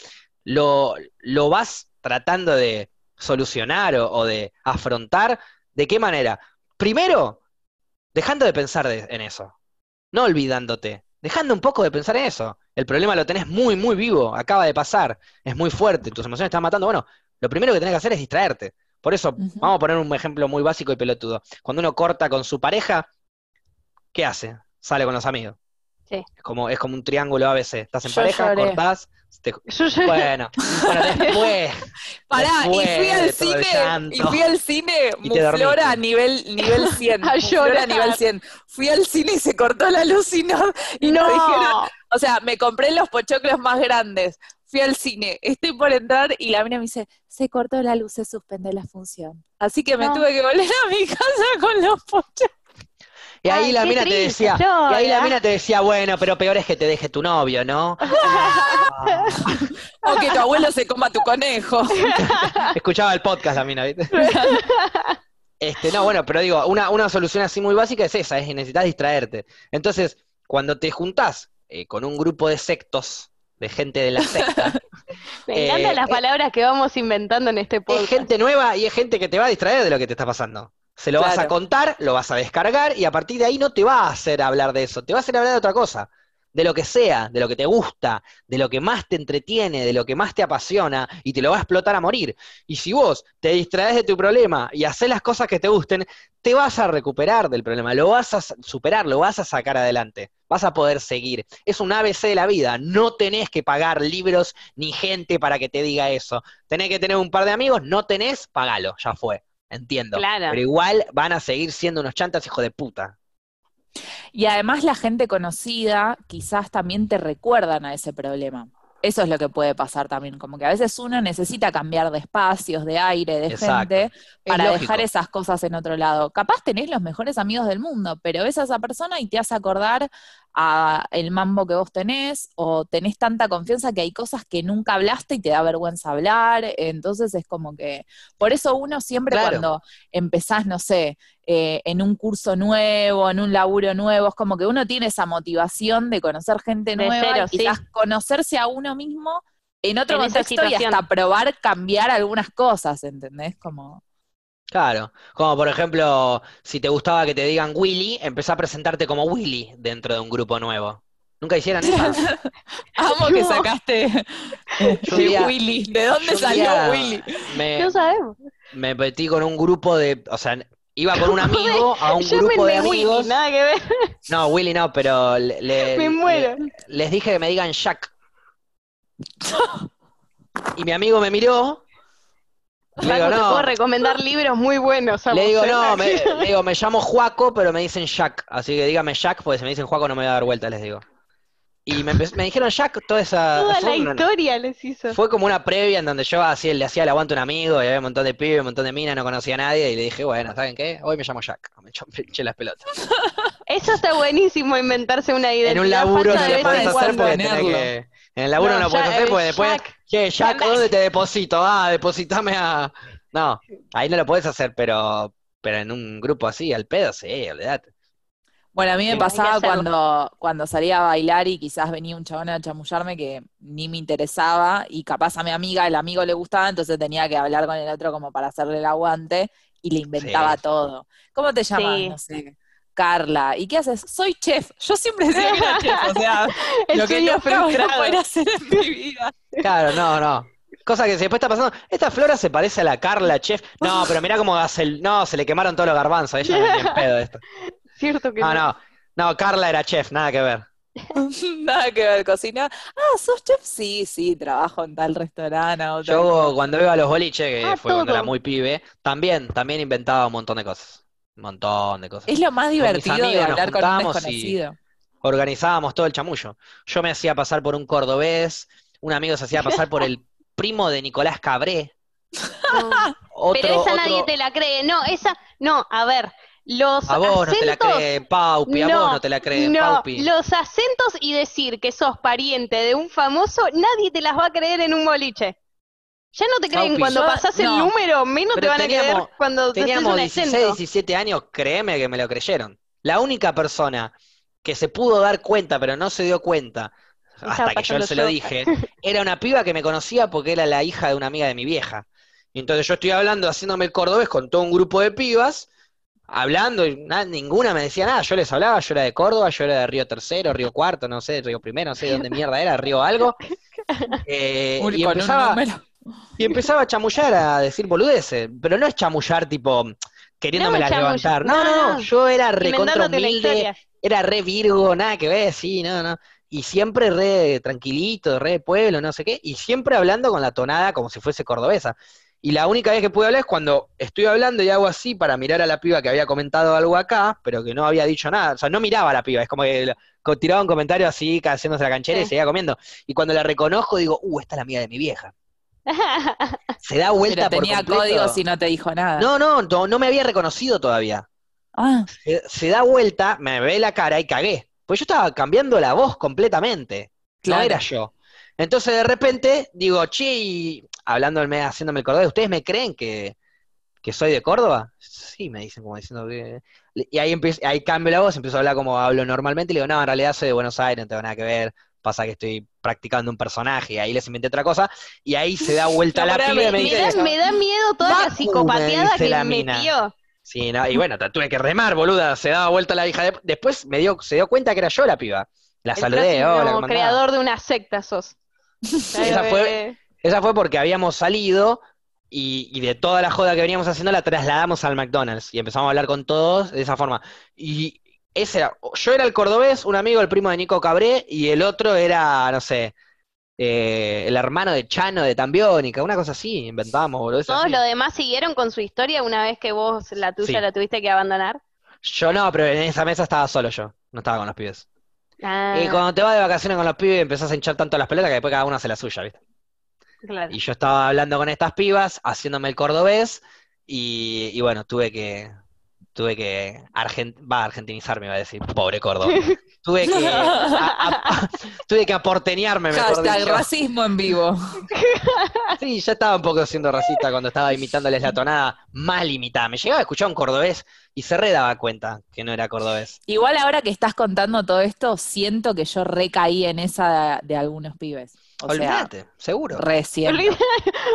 lo, lo vas tratando de solucionar o, o de afrontar. ¿De qué manera? Primero, dejando de pensar de- en eso. No olvidándote. Dejando un poco de pensar en eso. El problema lo tenés muy, muy vivo. Acaba de pasar. Es muy fuerte. Tus emociones están matando. Bueno, lo primero que tenés que hacer es distraerte. Por eso, vamos a poner un ejemplo muy básico y pelotudo. Cuando uno corta con su pareja, ¿qué hace? Sale con los amigos. Sí. Es como, es como un triángulo ABC. Estás en Yo pareja, lloré. cortás. Te- Yo ya- Bueno, bueno, después. Pará, y fui al cine, y fui al cine, Y te Muflora a nivel, nivel 100, A llorar. a nivel 100. Fui al cine y se cortó la luz y no, y no. dijeron, o sea, me compré los pochoclos más grandes, fui al cine, estoy por entrar y la mina me dice, se cortó la luz, se suspende la función. Así que me No. tuve que volver a mi casa con los pochoclos. Y ahí Ay, la mina te decía, y ahí la mina te decía, bueno, pero peor es que te deje tu novio, ¿no? O que tu abuelo se coma tu conejo. Escuchaba el podcast la mina, ¿viste? Este, no, bueno, pero digo, una, una solución así muy básica es esa, es que necesitas distraerte. Entonces, cuando te juntás eh, con un grupo de sectos, de gente de la secta, Me encantan Eh, las eh, palabras que vamos inventando en este es podcast. gente nueva y es gente que te va a distraer de lo que te está pasando. Se lo vas a contar, lo vas a descargar y a partir de ahí no te va a hacer hablar de eso, te va a hacer hablar de otra cosa. de lo que sea, de lo que te gusta, de lo que más te entretiene, de lo que más te apasiona, y te lo va a explotar a morir. Y si vos te distraes de tu problema y haces las cosas que te gusten, te vas a recuperar del problema, lo vas a superar, lo vas a sacar adelante, vas a poder seguir. Es un ABC de la vida, no tenés que pagar libros ni gente para que te diga eso. Tenés que tener un par de amigos, no tenés, pagalo, ya fue. Entiendo. Claro. Pero igual van a seguir siendo unos chantas, hijo de puta. Y además la gente conocida quizás también te recuerdan a ese problema. Eso es lo que puede pasar también, como que a veces uno necesita cambiar de espacios, de aire, de Exacto. gente, para dejar esas cosas en otro lado. Capaz tenés los mejores amigos del mundo, pero ves a esa persona y te hace acordar a el mambo que vos tenés, o tenés tanta confianza que hay cosas que nunca hablaste y te da vergüenza hablar, entonces es como que, por eso uno siempre Claro. cuando empezás, no sé, eh, en un curso nuevo, en un laburo nuevo, es como que uno tiene esa motivación de conocer gente De nueva cero, y quizás conocerse a uno mismo en otro En contexto y situación. hasta probar cambiar algunas cosas, ¿entendés? Como, Claro, como por ejemplo, si te gustaba que te digan Willy, empezá a presentarte como Willy dentro de un grupo nuevo. ¿Nunca hicieron eso? amo que No. sacaste Yo un de día- Willy, ¿de dónde Yo un salió día Willy? Me, No sabemos. me metí con un grupo de, o sea, iba con un amigo a un grupo de Willy, amigos. nada que ver. No, Willy no, pero le- le- Me muero. le- les dije que me digan Jack. Y mi amigo me miró. Le digo, te puedo no, recomendar libros muy buenos. le digo, ¿eh? no, me, le digo, me llamo Juaco, pero me dicen Jack. Así que dígame Jack, porque si me dicen Juaco no me voy a dar vuelta, les digo. Y me, me dijeron Jack toda esa. Toda la una- historia les hizo. Fue como una previa en donde yo así le hacía el aguante a un amigo y había un montón de pibes, un montón de minas, no conocía a nadie y le dije, bueno, ¿saben qué? Hoy me llamo Jack. Me eché las pelotas. Eso está buenísimo, inventarse una identidad En un laburo no lo en hacer porque tenés que... En el laburo no, No, lo ya, hacer eh, porque después... Jack. Che, Jack. ¿dónde te deposito? Ah, depositame a... No, ahí no lo podés hacer, pero... Pero en un grupo así, al pedo, sí, olvidate. Bueno, a mí me pasaba cuando, cuando salía a bailar y quizás venía un chabón a chamullarme que ni me interesaba y capaz a mi amiga, el amigo le gustaba, entonces tenía que hablar con el otro como para hacerle el aguante y le inventaba Sí. todo. ¿Cómo te llamas? Sí. No sé. Carla. ¿Y qué haces? Soy chef. Yo siempre decía que era chef, o sea, El lo que nunca voy a hacer en mi vida. Claro, no, no. Cosa que después está pasando, esta flora se parece a la Carla Chef. No, pero mirá cómo hace el... No, se le quemaron todos los garbanzos, ella no en pedo esto. Cierto que No, no, no, Carla era chef, nada que ver. Nada que ver, cocina. Ah, ¿sos chef? Sí, sí, trabajo en tal restaurante. o tal Yo cuando iba a los boliches, que Ah, fue cuando era muy pibe, también, también inventaba un montón de cosas. Un montón de cosas. Es lo más divertido de amigos hablar con un desconocido. Organizábamos todo el chamullo. Yo me hacía pasar por un cordobés, un amigo se hacía pasar por el primo de Nicolás Cabré, otro, Pero esa nadie te la cree. No, esa, no, a ver, los a vos no te la acentos, cree Paupi, a vos no te la cree no, Paupi. los acentos y decir que sos pariente de un famoso, nadie te las va a creer en un boliche. Ya no te creen cuando yo- pasás el no. número, menos te van a creer cuando te Teníamos un 16, acento. 17 años, créeme que me lo creyeron. La única persona que se pudo dar cuenta, pero no se dio cuenta, Estaba hasta que yo se lo dije, era una piba que me conocía porque era la hija de una amiga de mi vieja. Y entonces yo estoy hablando, haciéndome el cordobés con todo un grupo de pibas, hablando, y na- ninguna me decía nada. Yo les hablaba, yo era de Córdoba, yo era de Río Tercero, Río Cuarto, no sé, Río Primero, no sé de dónde mierda era, Río algo. Eh, y empezaba. Y empezaba a chamullar, a decir boludeces, pero no es chamullar tipo No, chamullar, levantar. No, no, no, yo era recontra humilde, era re virgo, nada que ver, sí, no, no. Y siempre re tranquilito, re pueblo, no sé qué, y siempre hablando con la tonada como si fuese cordobesa. Y la única vez que pude hablar es cuando estoy hablando y hago así para mirar a la piba que había comentado algo acá, pero que no había dicho nada. O sea, no miraba a la piba, es como que tiraba un comentario así, haciéndose la canchera y seguía comiendo. Y cuando la reconozco digo, uh, esta es la amiga de mi vieja. Se da vuelta Pero tenía códigos y no te dijo nada. No, no, no, no me había reconocido todavía. Ah, Se, se da vuelta, me ve la cara y cagué. Pues yo estaba cambiando la voz completamente. Claro. No era yo. Entonces de repente digo, che, y hablándome, haciéndome el cordobés, ¿ustedes me creen que, que soy de Córdoba? Sí, me dicen como diciendo que... Y ahí, empiezo, ahí cambio la voz, empiezo a hablar como hablo normalmente y le digo, no, en realidad soy de Buenos Aires, no tengo nada que ver. Pasa que estoy practicando un personaje y ahí les inventé otra cosa. Y ahí se da vuelta No, la y me Me da, me da miedo toda la me dice que la me mina. metió. Sí, no, y bueno, tuve que remar, boluda, se daba vuelta la hija de... Después me dio, se dio cuenta que era yo la piba. La El saludé, próximo hola, ¿cómo andás? creador de una secta sos. Esa fue- Esa fue porque habíamos salido y, y de toda la joda que veníamos haciendo la trasladamos al McDonald's y empezamos a hablar con todos de esa forma. Y ese era, yo era el cordobés, un amigo, el primo de Nico Cabré, y el otro era, no sé, eh, el hermano de Chano de Tambiónica, una cosa así, inventábamos, boludo. Todos los demás siguieron con su historia una vez que vos la tuya Sí. la tuviste que abandonar. Yo no, pero en esa mesa estaba solo yo, no estaba con los pibes. Ah, Y cuando te vas de vacaciones con los pibes empezás a hinchar tanto las pelotas que después cada uno hace la suya, ¿viste? claro. Y yo estaba hablando con estas pibas, haciéndome el cordobés, y, y bueno, tuve que, tuve que argen- va, argentinizarme, iba a decir, pobre Córdoba. Tuve que, a- a- tuve que aporteñarme, mejor Hashtag dicho. racismo en vivo. Sí, ya estaba un poco siendo racista cuando estaba imitándoles la tonada mal imitada. Me llegaba a escuchar un cordobés y se re daba cuenta que no era cordobés. Igual ahora que estás contando todo esto, siento que yo recaí en esa de, de algunos pibes. O sea, Olvídate, seguro. recién.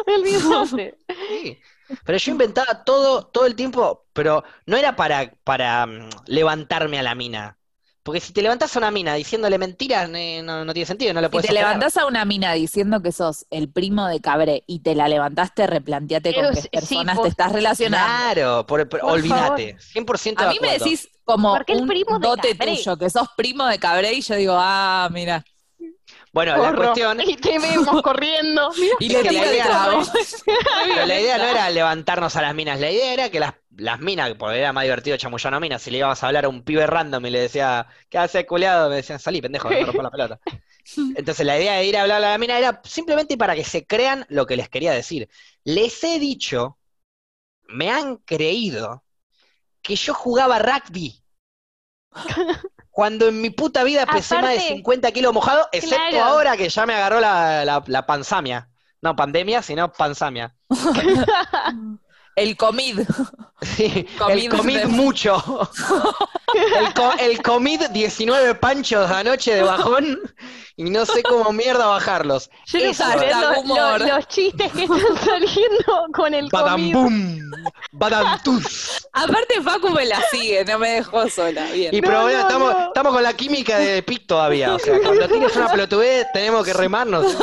Olvidaste. Sí. Pero yo inventaba todo, todo el tiempo, pero no era para, para mm, levantarme a la mina. Porque si te levantás a una mina diciéndole mentiras, eh, no, no tiene sentido, no lo Si puedes te levantás a una mina diciendo que sos el primo de Cabré y te la levantaste, replanteate con qué sí, personas por- te estás relacionando. Claro, por- por- Por olvídate, 100% de A mí me decís como ¿Por qué el un primo de dote Cabré? tuyo, que sos primo de Cabré, y yo digo, ah, mira. Bueno, la cuestión, Y te vemos corriendo. Y la idea- trago. pero la idea no era levantarnos a las minas, la idea era que las, las minas, porque era más divertido chamullar a minas, si le íbamos a hablar a un pibe random y le decía, ¿qué hace culiado? Me decían, salí, pendejo, no me rompas la pelota. Entonces la idea de ir a hablar a la mina era simplemente para que se crean lo que les quería decir. Les he dicho, me han creído, que yo jugaba rugby. Cuando en mi puta vida pesé más de Aparte- 50 kilos mojado, excepto Claro. ahora que ya me agarró la, la, la pansamia. No pandemia, sino pansamia. El comid. Sí, Comid el comid de- mucho. El, co- el comid 19 panchos anoche de bajón y no sé cómo mierda bajarlos. Yo no Hashtag lo- humor. los chistes que están saliendo con el Badam COVID. boom, badam tus. Aparte Facu me la sigue, no me dejó sola. Bien. Y No, pero bueno, no, estamos, no. estamos con la química de Pic todavía. O sea, cuando tienes una pelotudez tenemos que remarnos.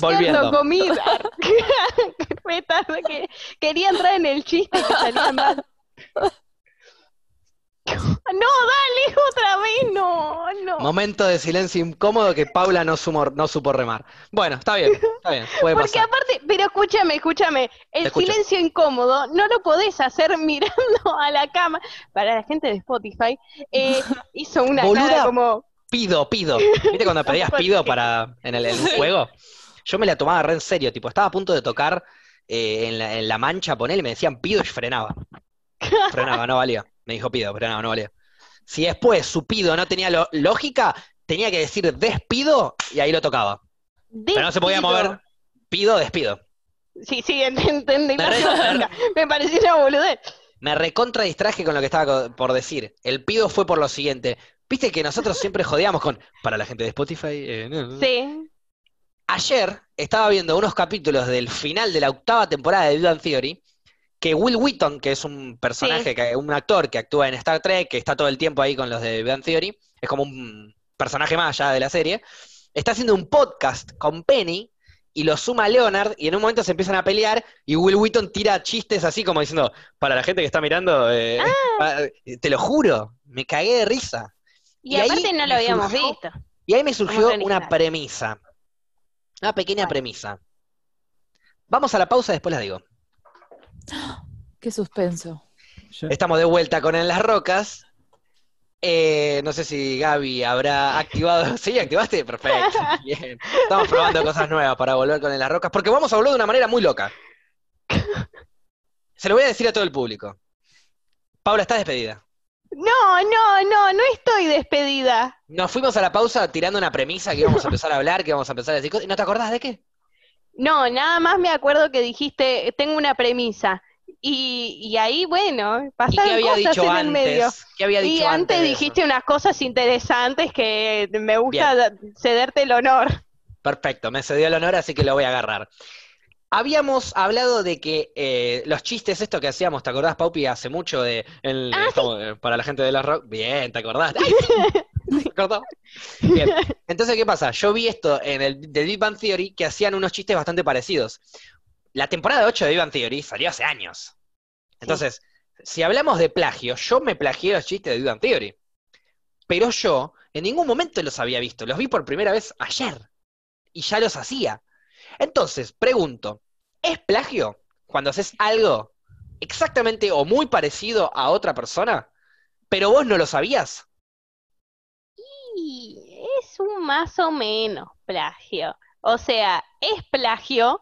Volviendo. tarde que quería entrar en el chiste y que salía mal. No, dale otra vez, no, no. Momento de silencio incómodo que Paula no, sumo- no supo remar. Bueno, está bien, está bien, puede Porque pasar. aparte, pero escúchame, escúchame, el silencio incómodo no lo podés hacer mirando a la cama. Para la gente de Spotify, eh, hizo una Boluda. cara como, Pido, pido. ¿Viste cuando pedías pido para en el, juego? Yo me la tomaba re en serio, tipo, estaba a punto de tocar eh, en, la, en la mancha, ponele, y me decían pido y frenaba. Frenaba, no valía. Me dijo pido, frenaba, no valía. Si después su pido no tenía lo- lógica, tenía que decir despido y ahí lo tocaba. Pero no se podía mover. Pido, despido. Sí, sí, ent- entendí. Me re-. Me pareció una boludez. Me recontra distraje con lo que estaba por decir. El pido fue por lo siguiente. Viste que nosotros siempre jodíamos con, para la gente de Spotify, eh, no, no. Sí. Ayer estaba viendo unos capítulos del final de la octava temporada de Bang Theory, que Will Wheaton, que es un personaje, Sí. que, un actor que actúa en Star Trek, que está todo el tiempo ahí con los de Bang Theory, es como un personaje más allá de la serie, está haciendo un podcast con Penny y lo suma Leonard y en un momento se empiezan a pelear y Will Wheaton tira chistes así como diciendo, para la gente que está mirando, eh, Ah. te lo juro, me cagué de risa. Y, aparte no lo habíamos surgió- visto. Y ahí me surgió a una premisa. Una pequeña premisa. Vamos a la pausa, después la digo. Qué suspenso. Estamos de vuelta con En las Rocas. Eh, no sé si Gaby habrá activado. Sí, activaste. Perfecto. Bien. Estamos probando cosas nuevas para volver con En las Rocas, porque vamos a volver de una manera muy loca. Se lo voy a decir a todo el público. Paula, estás despedida. No, no, no, no estoy despedida. Nos fuimos a la pausa tirando una premisa que íbamos a empezar a hablar, que íbamos a empezar a decir cosas. ¿Y no te acordás de qué? No, nada más me acuerdo que dijiste, tengo una premisa. Y, y ahí, bueno, ¿Y pasaron había cosas dicho en el medio. antes? ¿Qué había Y dicho antes de eso? dijiste unas cosas interesantes que me gusta cederte el honor. Perfecto, me cedió el honor, así que lo voy a agarrar. Habíamos hablado de que eh, los chistes, esto que hacíamos, ¿te acordás, Paupi, hace mucho de el- Ah, eh, para la gente de la rock? Bien, ¿te acordás? ¡Ay! ¿Te acordás? Bien. Entonces, ¿qué pasa? Yo vi esto en el de Big Bang Theory que hacían unos chistes bastante parecidos. La temporada 8 de Big Bang Theory salió hace años. Entonces, si hablamos de plagio, yo me plagié los chistes de Big Bang Theory. Pero yo en ningún momento los había visto. Los vi por primera vez ayer. Y ya los hacía. Entonces, pregunto, ¿es plagio cuando haces algo exactamente o muy parecido a otra persona, pero vos no lo sabías? Y es un más o menos plagio. O sea, es plagio,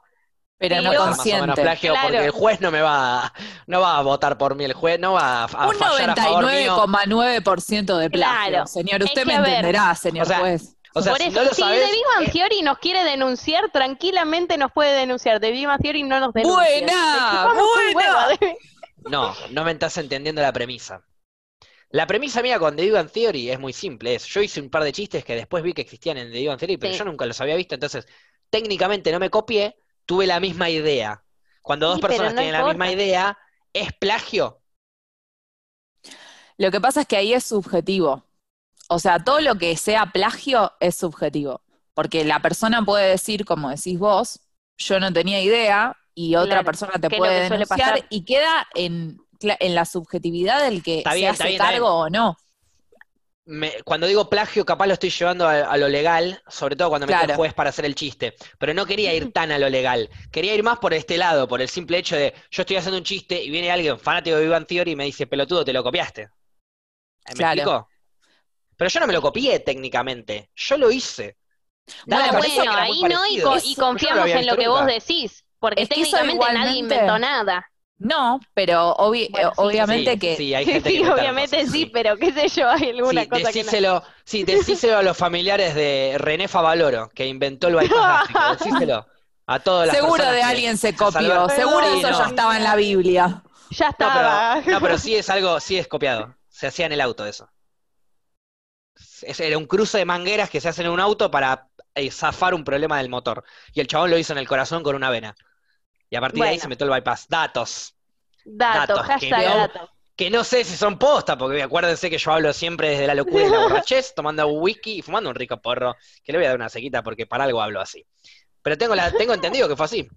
Pero no Pero- Más o menos consciente. plagio Claro. porque el juez no me va a, no va a votar por mí, el juez no va a, a Un fallar a favor mío. 99,9% de plagio. Claro. Señor, Es usted que, me entenderá, señor o sea, juez. O sea, Por si eso, no lo si sabes, The Big Bang eh, Theory nos quiere denunciar, tranquilamente nos puede denunciar. The Big Bang Theory no nos denuncia. Buena, buena. No, no me estás entendiendo la premisa. La premisa mía con The Big Bang Theory es muy simple. Es, yo hice un par de chistes que después vi que existían en The Big Bang Theory, pero Sí. yo nunca los había visto, entonces técnicamente no me copié, tuve la misma idea. Cuando dos Sí, personas no tienen la misma idea, ¿es plagio? Lo que pasa es que ahí es subjetivo. O sea, todo lo que sea plagio es subjetivo. Porque la persona puede decir, como decís vos, yo no tenía idea, y otra Claro, persona te puede denunciar, y queda en, la subjetividad del que Está se bien, hace bien, cargo o no. Me- cuando digo plagio, capaz lo estoy llevando a, a lo legal, sobre todo cuando me Claro. el juez para hacer el chiste. Pero no quería ir tan a lo legal. Quería ir más por este lado, por el simple hecho de yo estoy haciendo un chiste y viene alguien fanático de Bang Theory y me dice, pelotudo, te lo copiaste. ¿Me Claro. explico? Pero yo no me lo copié técnicamente, yo lo hice. Da Bueno, que ahí no, y, co- no confiamos en lo que vos decís. Porque Es que técnicamente nadie inventó nada. No, pero obvi- Bueno, sí, obviamente Sí, que sí, hay gente que obviamente cosas, sí, pero qué sé yo, hay alguna Sí, cosa que no. decíselo, sí, decíselo a los familiares de René Favaloro, que inventó el bypass gástrico, decíselo a todas las seguro de que- alguien se copió, seguro Sí, eso no. ya estaba en la Biblia. Ya No, estaba. pero, no, pero sí es algo, sí es copiado. Se hacía en el auto eso. Es- Era un cruce de mangueras que se hacen en un auto para eh, zafar un problema del motor. Y el chabón lo hizo en el corazón con una vena. Y a partir de ahí se metió el bypass. Datos. Datos, que no-. Que no sé si son posta, porque acuérdense que yo hablo siempre desde la locura y la borrachez, tomando whisky y fumando un rico porro, que le voy a dar una sequita porque para algo hablo así. Pero tengo, la, tengo entendido que fue así.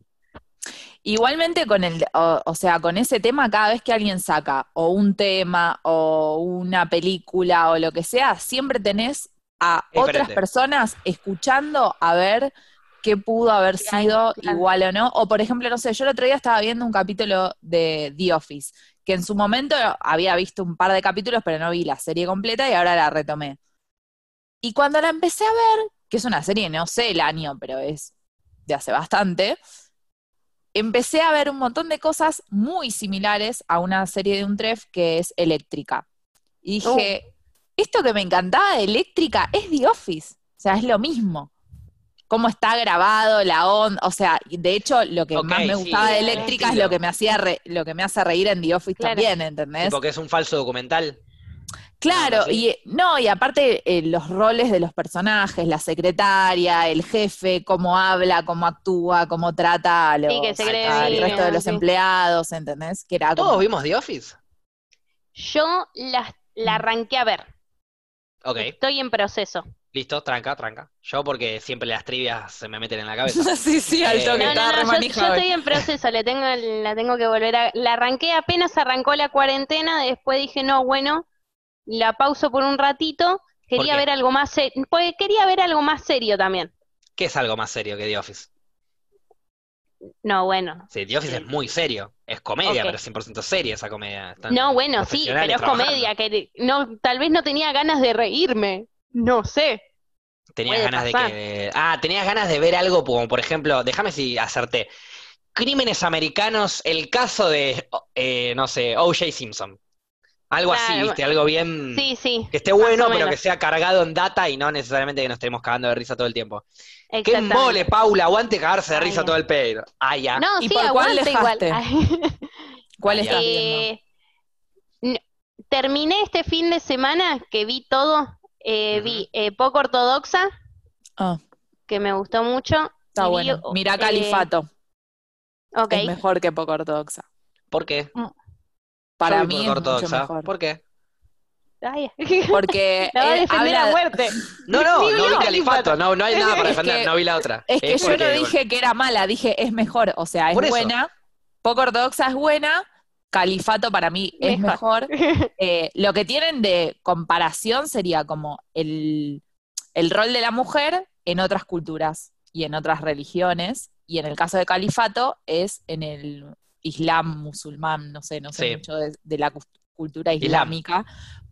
Igualmente con el, o, o sea, con ese tema, cada vez que alguien saca o un tema o una película o lo que sea, siempre tenés a otras personas escuchando a ver qué pudo haber Claro, sido claro. igual o no. O por ejemplo, no sé, yo el otro día estaba viendo un capítulo de The Office, que en su momento había visto un par de capítulos, pero no vi la serie completa y ahora la retomé. Y cuando la empecé a ver, que es una serie, no sé el año, pero es de hace bastante, empecé a ver un montón de cosas muy similares a una serie de un tref que es Eléctrica. Y dije, esto que me encantaba de Eléctrica es The Office. O sea, es lo mismo. Cómo está grabado, la onda, o sea, de hecho, lo que más me sí, gustaba de el Eléctrica es lo que me hacía re- lo que me hace reír en The Office Claro. también, ¿entendés? Porque es un falso documental. Claro, y eh, no, y aparte eh, los roles de los personajes, la secretaria, el jefe, cómo habla, cómo actúa, cómo trata a los, Sí, que se cree al bien, resto de los sí. empleados, ¿entendés? Que era ¿Todos como- vimos The Office? Yo la, la arranqué a ver. Ok, Estoy en proceso. listo, tranca, tranca. Yo porque siempre las trivias se me meten en la cabeza. sí, sí, al Eh, toque, No, estaba no, re no, yo, yo estoy en proceso, le tengo, la tengo que volver a... La arranqué apenas arrancó la cuarentena, después dije, no, bueno, la pauso por un ratito, quería ver algo más serio, pues quería ver algo más serio también. ¿Qué es algo más serio que The Office? No, bueno. Sí, The Office es muy serio. Es comedia, pero es 100% seria esa comedia. Están No, bueno, sí, pero es comedia, que no, tal vez no tenía ganas de reírme, no sé. Tenías Puede ganas pasar. de que. Ah, tenías ganas de ver algo como, por ejemplo, déjame si acerté. Crímenes americanos, el caso de, eh, no sé, O.J. Simpson. Algo así, ¿viste? Algo bien. Sí, sí, Que esté bueno, pero que sea cargado en data y no necesariamente que nos estemos cagando de risa todo el tiempo. ¡Qué mole, Paula! Aguante cagarse de Ay, risa todo el pedo. Ah, ya. No, ¿Y sí, por cuál aguanta igual. dejaste? ¿Cuál estás viendo? Eh, terminé este fin de semana que vi todo, eh, vi eh, Poco Ortodoxa, Ah, que me gustó mucho. está vi, bueno. oh, Mira eh, Califato. Ok. es mejor que poco ortodoxa. ¿Por qué? Para Yo voy mí por es mucho ortodoxa. mejor. ¿Por qué? Ay, Porque la va a eh, defender habla- a muerte. No, no, no vi califato, no, no hay nada para defender, que- no vi la otra. Es que yo porque, no bueno, dije que era mala, dije es mejor. O sea, es Por buena. Poco ortodoxa es buena. Califato para mí es Mejor. mejor. Eh, lo que tienen de comparación sería como el, el rol de la mujer en otras culturas y en otras religiones. Y en el caso de califato es en el islam musulmán, no sé, no sé Sí. mucho de, de la cultura Islam. islámica,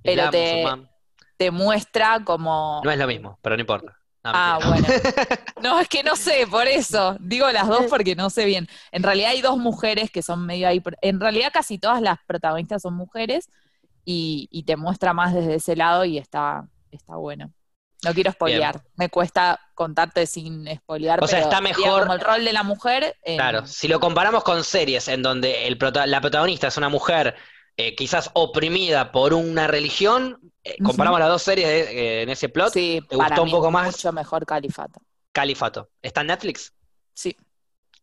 pero Islam, te, musulmán. te muestra como... No es lo mismo, pero no importa. No, Ah, mentira. bueno. No, es que no sé, por eso. Digo las dos porque no sé bien. En realidad hay dos mujeres que son medio ahí. En realidad casi todas las protagonistas son mujeres y, y te muestra más desde ese lado y está, está bueno. No quiero spoilear. Me cuesta contarte sin spoilear. O sea, pero está mejor- Como el rol de la mujer. en- Claro, si lo comparamos con series en donde el prota- la protagonista es una mujer eh, quizás oprimida por una religión, eh, comparamos las dos series de- eh, en ese plot, Sí, ¿te para gustó un poco es más? mucho mejor Califato. Califato. ¿Está en Netflix? Sí.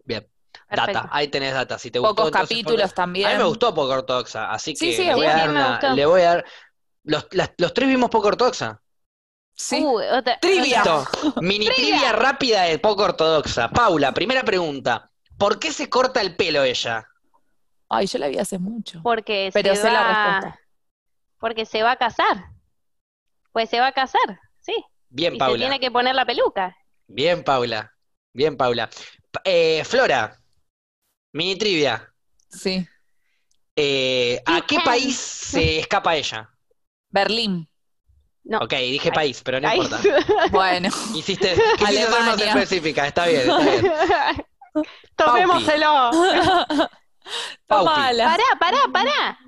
Bien. Perfecto. Data, ahí tenés data. Si te gustó, Pocos entonces, capítulos porque- también. A mí me gustó poco ortodoxa, así Sí, que sí, le, voy a dar una- le voy a dar. Los, las- los tres vimos poco ortodoxa. Sí. Otra- Trivia. Mini trivia rápida de poco ortodoxa. Paula, primera pregunta. ¿Por qué se corta el pelo ella? Ay, yo la vi hace mucho. Porque Pero se sé la va... respuesta. Porque se va a casar. Pues se va a casar, sí. Bien, y se Paula. tiene que poner la peluca. Bien, Paula. Bien, Paula. Pa- eh, Flora, mini trivia. Sí. Eh, ¿A qué país se escapa ella? Berlín. No. Ok, dije país, pero no importa. Bueno. Hiciste, quisiste ser más específica, está bien, está bien. Tomémoselo. Paupi. Tomala. Pará, pará, pará.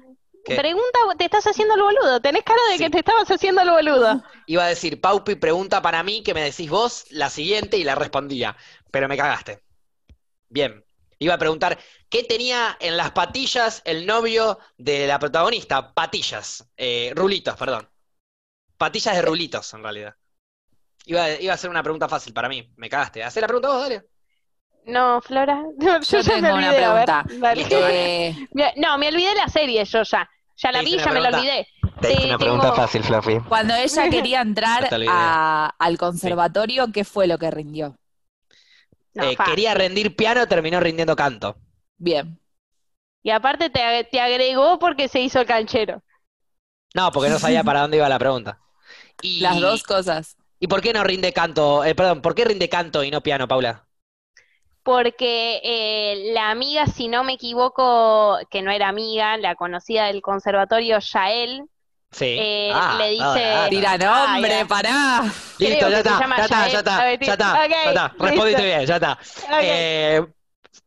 ¿Qué? Pregunta, te estás haciendo el boludo. Tenés cara de Sí. que te estabas haciendo el boludo. Iba a decir, Paupi, pregunta para mí que me decís vos la siguiente y la respondía, pero me cagaste. Bien. Iba a preguntar, ¿qué tenía en las patillas el novio de la protagonista? Patillas, eh, rulitos, perdón. Patillas de rulitos, en realidad. Iba, a- iba a ser una pregunta fácil para mí. Me cagaste. Hacé la pregunta vos, dale. No, Flora. Yo, Yo ya me tengo una olvidé, a ver, pregunta. Eh, Me- No, me olvidé la serie yo ya. Ya la vi, una ya me la olvidé. Te hice una tengo- pregunta fácil, Fluffy. cuando ella quería entrar No a- al conservatorio, ¿qué fue lo que rindió? No, Eh, quería rendir piano, terminó rindiendo canto. Bien. Y aparte te, te agregó porque se hizo el canchero. No, porque no sabía para dónde iba la pregunta. Y, Las dos cosas. ¿Y por qué no rinde canto? Eh, perdón, ¿por qué rinde canto y no piano, Paula? Porque eh, la amiga, si no me equivoco, que no era amiga, la conocida del conservatorio, Yael, Sí. Eh, Ah, le dice- ah, ah, Tira nombre, pará. Listo, ya está, ya está, ya está, ya está, ok, ya está. Respondiste listo. bien, ya está. Ok. Eh,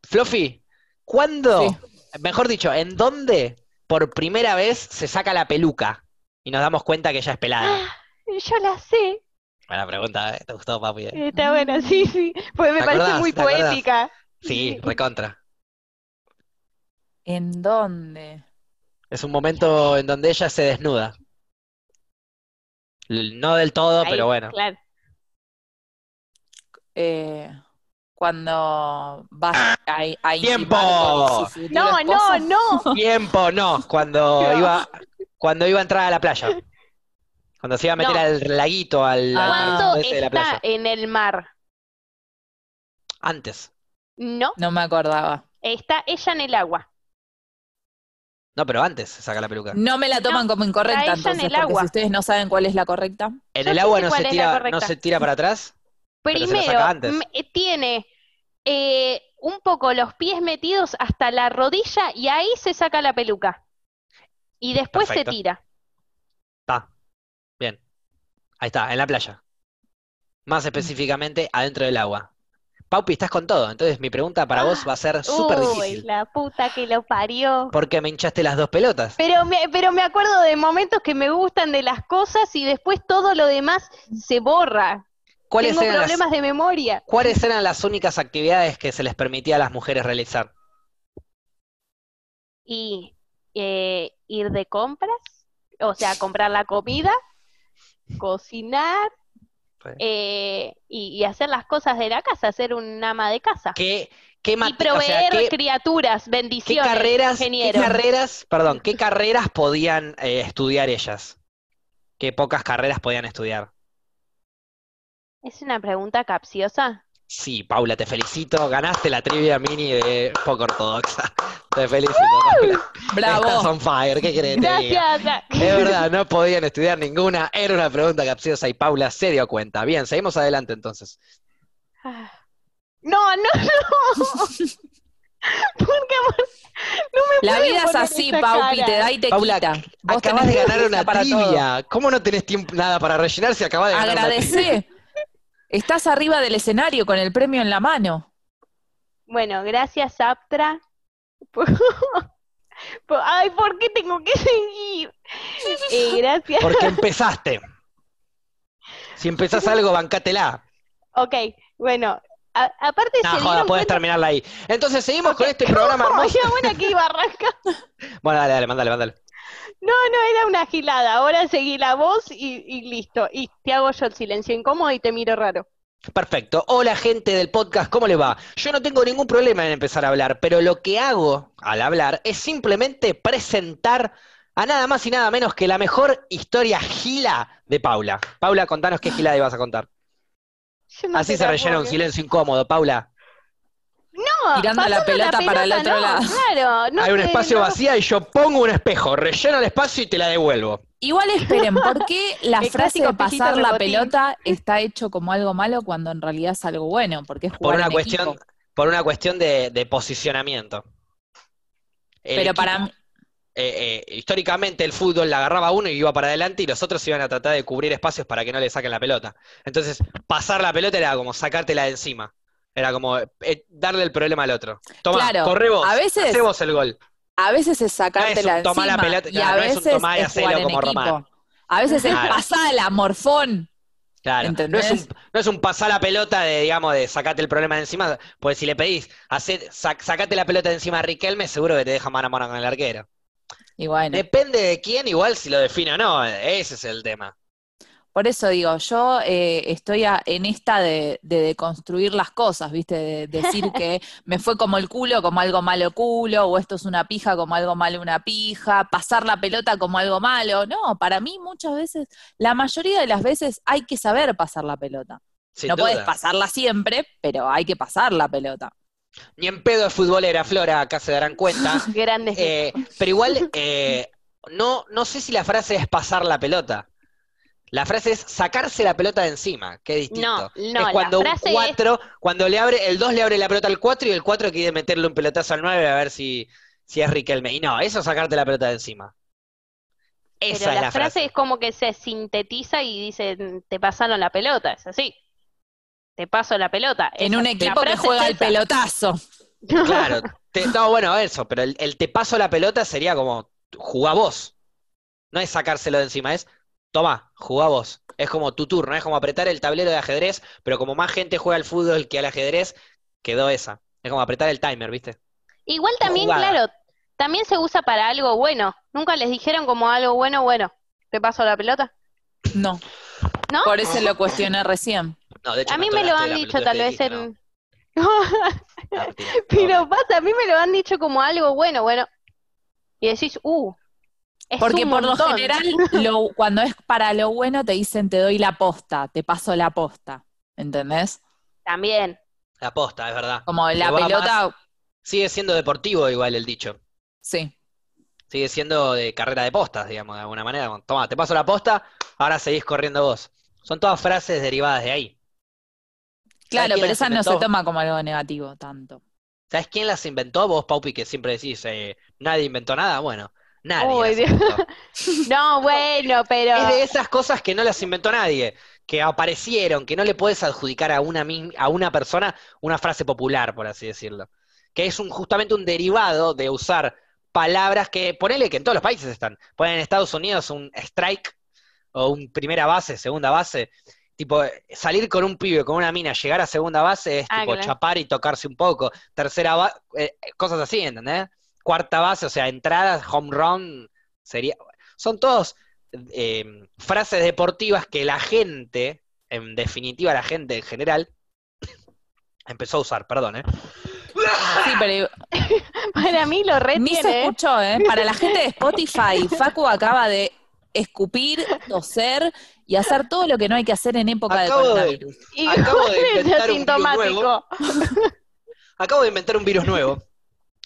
Fluffy, ¿cuándo, Sí. mejor dicho, en dónde por primera vez se saca la peluca y nos damos cuenta que ella es pelada? yo la sé. Buena pregunta, ¿eh? ¿Te gustó, papi? eh? Está buena, sí, sí. Pues me ¿Te parece acordás? muy poética. Sí, recontra. ¿En dónde? Es un momento en donde ella se desnuda. No del todo, Ahí, pero bueno. claro. Eh, cuando vas a, a ¡Tiempo! con su futuro No, esposo. no, no. Tiempo, no, cuando iba, cuando iba a entrar a la playa. Cuando se iba a meter No. al laguito, al, al. ¿Cuándo ese de la está playa. en el mar? Antes. No, No me acordaba. está ella en el agua. No, pero antes se saca la peluca. No me la toman como incorrecta, está ella en entonces, el porque agua. si ustedes no saben cuál es la correcta. En Yo el agua no se tira, no se tira para atrás. Pero se la Primero, saca antes. m- eh, tiene eh, un poco los pies metidos hasta la rodilla y ahí se saca la peluca. Y después Perfecto. se tira. Está. Bien. Ahí está, en la playa. Más específicamente, adentro del agua. Paupi, estás con todo. Entonces mi pregunta para vos va a ser súper difícil. la puta que lo parió. Porque me hinchaste las dos pelotas. Pero me, pero me acuerdo de momentos que me gustan de las cosas y después todo lo demás se borra. ¿Cuáles Tengo eran las, problemas de memoria. cuáles eran las únicas actividades que se les permitía a las mujeres realizar? Y eh, ir de compras, o sea, comprar la comida, cocinar eh, y, y hacer las cosas de la casa, ser un ama de casa. ¿Qué, ¿Qué Y o proveer sea, qué- criaturas, ¿Qué bendiciones, carreras, qué carreras, perdón, qué carreras podían eh, estudiar ellas? ¿Qué pocas carreras podían estudiar? ¿Es una pregunta capciosa? Sí, Paula, te felicito. Ganaste la trivia mini de poco ortodoxa. Te felicito, Paula. Estás Bravo. on fire, ¿qué diga? Gracias. Es verdad, no podían estudiar ninguna. Era una pregunta capciosa y Paula se dio cuenta. Bien, seguimos adelante entonces. No, no, no. Porque no me La vida es así, Paupi, cara. te da y te Paula, quita. Vos Acabas de ganar una todo. trivia. ¿Cómo no tenés tiempo nada para rellenar si acabas de ganar una trivia? Agradecé. Estás arriba del escenario con el premio en la mano. Bueno, gracias, Aptra. por- por- Ay, ¿por qué tengo que seguir? Eh, gracias. Porque empezaste. Si empezás algo, bancátela. Ok, bueno, a- aparte No, se joda, cuenta- terminarla ahí. Entonces seguimos con este programa hermoso. Ay, bueno, que iba a arrancar. Bueno, dale, dale, mándale, mándale. No, no, era una gilada. Ahora seguí la voz y, y listo. Y te hago yo el silencio incómodo y te miro raro. Perfecto. Hola gente del podcast, ¿cómo le va? Yo no tengo ningún problema en empezar a hablar, pero lo que hago al hablar es simplemente presentar a nada más y nada menos que la mejor historia gila de Paula. Paula, contanos qué gilada ibas a contar. Yo no Así se rellena un creer. silencio incómodo, Paula. No, Tirando la pelota para el otro no, lado. Claro, no Hay un te- espacio no. vacío y yo pongo un espejo, relleno el espacio y te la devuelvo. Igual esperen, ¿por qué la frase de pasar la rebotín. pelota está hecho como algo malo cuando en realidad es algo bueno? Porque es Por jugar una en cuestión, equipo. por una cuestión de, de posicionamiento. El Pero equipo- para mí, eh, eh, históricamente el fútbol la agarraba uno y iba para adelante y los otros iban a tratar de cubrir espacios para que no le saquen la pelota. Entonces, pasar la pelota era como sacártela de encima. Era como eh, darle el problema al otro. Toma, Claro, corre vos, a veces- hacé vos el gol. a veces es No es sacártela un tomar la pelota, y a no es un veces tomar y es como. Román. A veces es pasala, morfón. Claro, no es un, no es un pasar la pelota de, digamos, de sacate el problema de encima, porque si le pedís, hacé- sac- sacate la pelota de encima a Riquelme, seguro que te deja mano a mano con el arquero. Y bueno, Depende de quién, igual si lo define o no, ese es el tema. Por eso digo, yo eh, estoy a- en esta de, de deconstruir las cosas, ¿viste? De decir que me fue como el culo, como algo malo culo, o esto es una pija como algo malo una pija, pasar la pelota como algo malo. No, para mí muchas veces, la mayoría de las veces hay que saber pasar la pelota. Sin no puedes pasarla siempre, pero hay que pasar la pelota. Ni en pedo es futbolera, Flora, acá se darán cuenta. Grandes. Eh, pero igual, eh, no, no sé si la frase es pasar la pelota. La frase es sacarse la pelota de encima, que es distinto. No, no, es la cuando un frase es- 4, cuando le abre, el 2 le abre la pelota al 4 y el 4 quiere meterle un pelotazo al 9 a ver si, si es Riquelme. Y no, eso es sacarte la pelota de encima. Esa Pero es la, la frase, frase. es como que se sintetiza y dice, te pasaron la pelota, es así. Te paso la pelota. En Esa- un la equipo que juega es el pelotazo. Claro. te- no, bueno, eso, pero el, el te paso la pelota sería como jugá vos. No es sacárselo de encima, es toma, jugá vos. Es como tu turno, es como apretar el tablero de ajedrez, pero como más gente juega al fútbol que al ajedrez, quedó esa. Es como apretar el timer, ¿viste? Igual también, Jugada. claro, también se usa para algo bueno. Nunca les dijeron como algo bueno, bueno, te paso la pelota, No, ¿no? por eso lo cuestioné recién. No, de hecho, A mí me lo han dicho tal vez en... no. No. Pero pasa, a mí me lo han dicho como algo bueno, bueno. Y decís, uh, es Porque por lo general, lo- cuando es para lo bueno, te dicen te doy la posta, te paso la posta. ¿Entendés? También. La posta, es verdad. Como la Pero pelota, más- sigue siendo deportivo igual el dicho. sí. Sigue siendo de carrera de postas, digamos, de alguna manera. Toma, te paso la posta, ahora seguís corriendo vos. Son todas frases derivadas de ahí. Claro, pero esa no se toma como algo negativo tanto. ¿Sabes quién las inventó? Vos, Paupi, que siempre decís, eh, nadie inventó nada. Bueno, nadie Uy, Dios. No, bueno, pero... Es de esas cosas que no las inventó nadie, que aparecieron, que no le puedes adjudicar a una, a una persona una frase popular, por así decirlo. Que es un, justamente un derivado de usar palabras que, ponele que en todos los países están. Ponen en Estados Unidos un strike o un primera base, segunda base. Tipo, salir con un pibe, con una mina, llegar a segunda base es Ah, tipo claro. chapar y tocarse un poco. Tercera base, cosas así, ¿entendés? Cuarta base, o sea, entradas, home run, sería. Son todos eh, frases deportivas que la gente, en definitiva la gente en general, empezó a usar, perdón, ¿eh? Sí, pero Para mí lo ni se retiene. escuchó, ¿eh? Para la gente de Spotify, Facu acaba de escupir, toser y hacer todo lo que no hay que hacer en época de Acabo de- coronavirus. Y Acabo de es inventar un virus asintomático. Acabo de inventar un virus nuevo.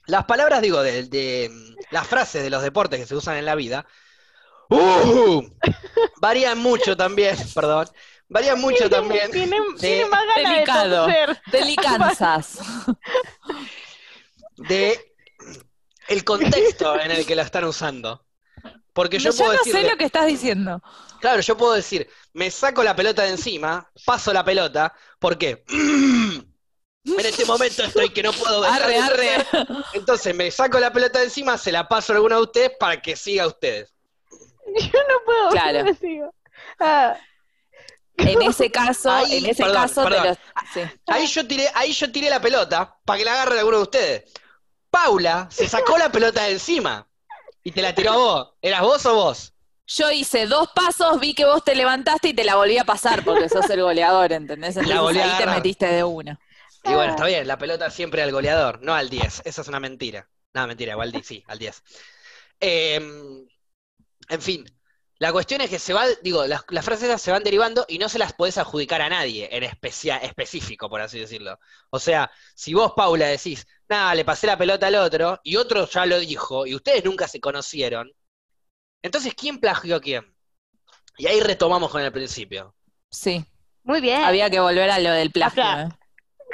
Las palabras, digo, de, de- las frases de los deportes que se usan en la vida, ¡uh! varían mucho también, perdón, varían mucho también. Tiene, de- tiene más ganas Delicado. de. Delicanzas. de el contexto en el que la están usando. Porque yo Yo puedo no decir, sé lo que estás diciendo. claro, yo puedo decir, me saco la pelota de encima, paso la pelota, ¿por qué? En este momento estoy que no puedo dejar Arre, de arre. entonces me saco la pelota de encima, se la paso a alguno de ustedes para que siga a ustedes. Yo no puedo. Claro. no sigo. Ah, En ese caso, Ahí, en ese perdón, caso te sí. Ahí yo tiré, ahí yo tiré la pelota para que la agarre alguno de ustedes. Paula se sacó la pelota de encima y te la tiró a vos. ¿Eras vos o vos? Yo hice dos pasos, vi que vos te levantaste y te la volví a pasar porque sos el goleador, ¿entendés? Entonces volví a ahí te metiste de una. Y bueno, está bien, la pelota siempre al goleador, no al 10. Esa es una mentira. No, mentira, igual sí, al 10. Eh, en fin, la cuestión es que se va, digo, las, las frases esas se van derivando y no se las podés adjudicar a nadie en especia- específico, por así decirlo. O sea, si vos, Paula, decís, nada, le pasé la pelota al otro y otro ya lo dijo y ustedes nunca se conocieron, entonces, ¿quién plagió a quién? Y ahí retomamos con el principio. Sí, muy bien. había que volver a lo del plagio. ¿eh?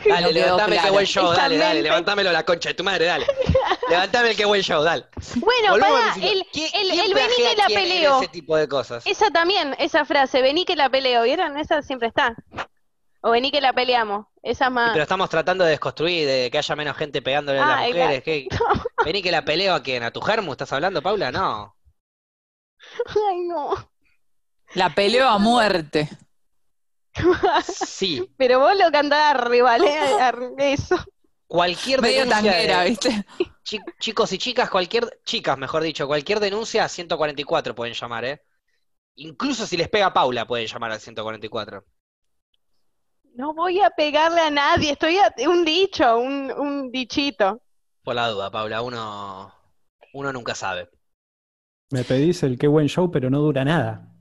Dale, No levantame claro. qué buen show, dale, dale, levantámelo la concha de tu madre, dale. Levantame el qué buen show, dale. Bueno, Volvemos para el, ¿Quién- el, el vení que la peleo. Ese tipo de cosas. Esa también, esa frase, vení que la peleo, ¿vieron? Esa siempre está. O vení que la peleamos. Esa Sí, más. Pero estamos tratando de desconstruir, de que haya menos gente pegándole a las Ah, mujeres. ¿qué? Vení que la peleo a quién, a tu germu, ¿estás hablando, Paula? No. Ay, no. La peleó a muerte. Sí, Pero vos lo cantás arriba, ¿eh? Eso. cualquier Medio denuncia tanguera, de- ¿viste? chi- chicos y chicas, cualquier, chicas, mejor dicho, cualquier denuncia a 144 pueden llamar, ¿eh? Incluso si les pega a Paula pueden llamar al 144. No voy a pegarle a nadie, estoy a un dicho, un, un dichito. Por la duda, Paula, uno, uno nunca sabe. Me pedís el qué buen show, pero no dura nada.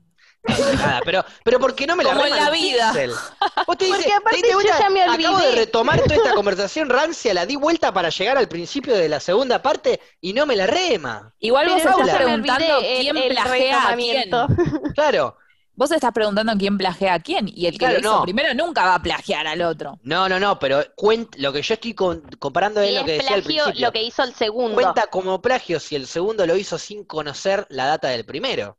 Nada, pero, pero ¿por qué no me la Como en la vida. pixel? Vos te Porque dices, aparte te yo ya me acabo de retomar toda esta conversación rancia, la di vuelta para llegar al principio de la segunda parte y no me la rema. Igual vos Pero estás ya me preguntando el- quién el plagea a quién. Claro, Vos estás preguntando quién plagea a quién. Y el que Claro, lo hizo no. primero nunca va a plagiar al otro. no, no, no, pero cuen- lo que yo estoy con- comparando es Y lo es que decía al principio. lo que hizo el segundo. Cuenta como plagio si el segundo lo hizo sin conocer la data del primero.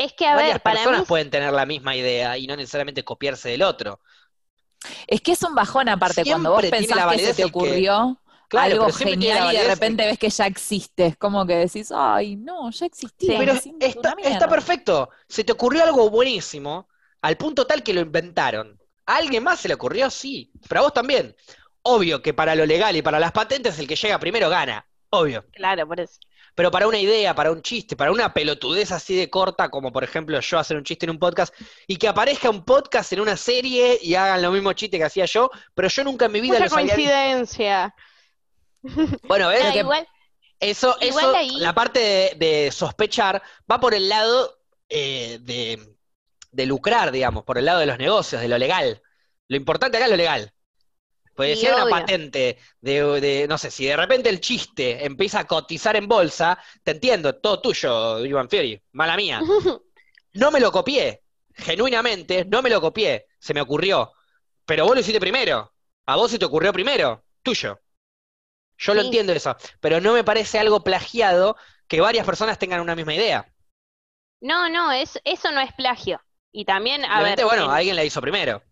Es que, a Varias ver, para personas mí, pueden tener la misma idea y no necesariamente copiarse del otro. Es que es un bajón aparte cuando vos pensás que se te que- ocurrió Claro, algo genial y de repente ves que ya existe. Es como que decís, ay, no, ya existía. Sí. Pero está, una mierda". está perfecto. Se te ocurrió algo buenísimo, al punto tal que lo inventaron. ¿A alguien más se le ocurrió? Sí. Pero a vos también. Obvio que para lo legal y para las patentes el que llega primero gana. Obvio. claro, por eso. Pero para una idea, para un chiste, para una pelotudez así de corta, como por ejemplo yo hacer un chiste en un podcast, y que aparezca un podcast en una serie y hagan lo mismo chiste que hacía yo, pero yo nunca en mi vida Mucha los había coincidencia. Bueno, ¿ves? Ah, que- igual, Eso, Igual eso, ahí- la parte de, de sospechar va por el lado eh, de, de lucrar, digamos, por el lado de los negocios, de lo legal. Lo importante acá es lo legal. Si hay una patente de, de, no sé, si de repente el chiste empieza a cotizar en bolsa, te entiendo, todo tuyo, Ivan Fiori, mala mía. No me lo copié, genuinamente, no me lo copié, se me ocurrió. Pero vos lo hiciste primero, a vos se te ocurrió primero, tuyo. Yo lo entiendo eso, pero no me parece algo plagiado que varias personas tengan una misma idea. No, no, es, eso no es plagio. Y también, a ver, bueno, en- alguien la hizo primero.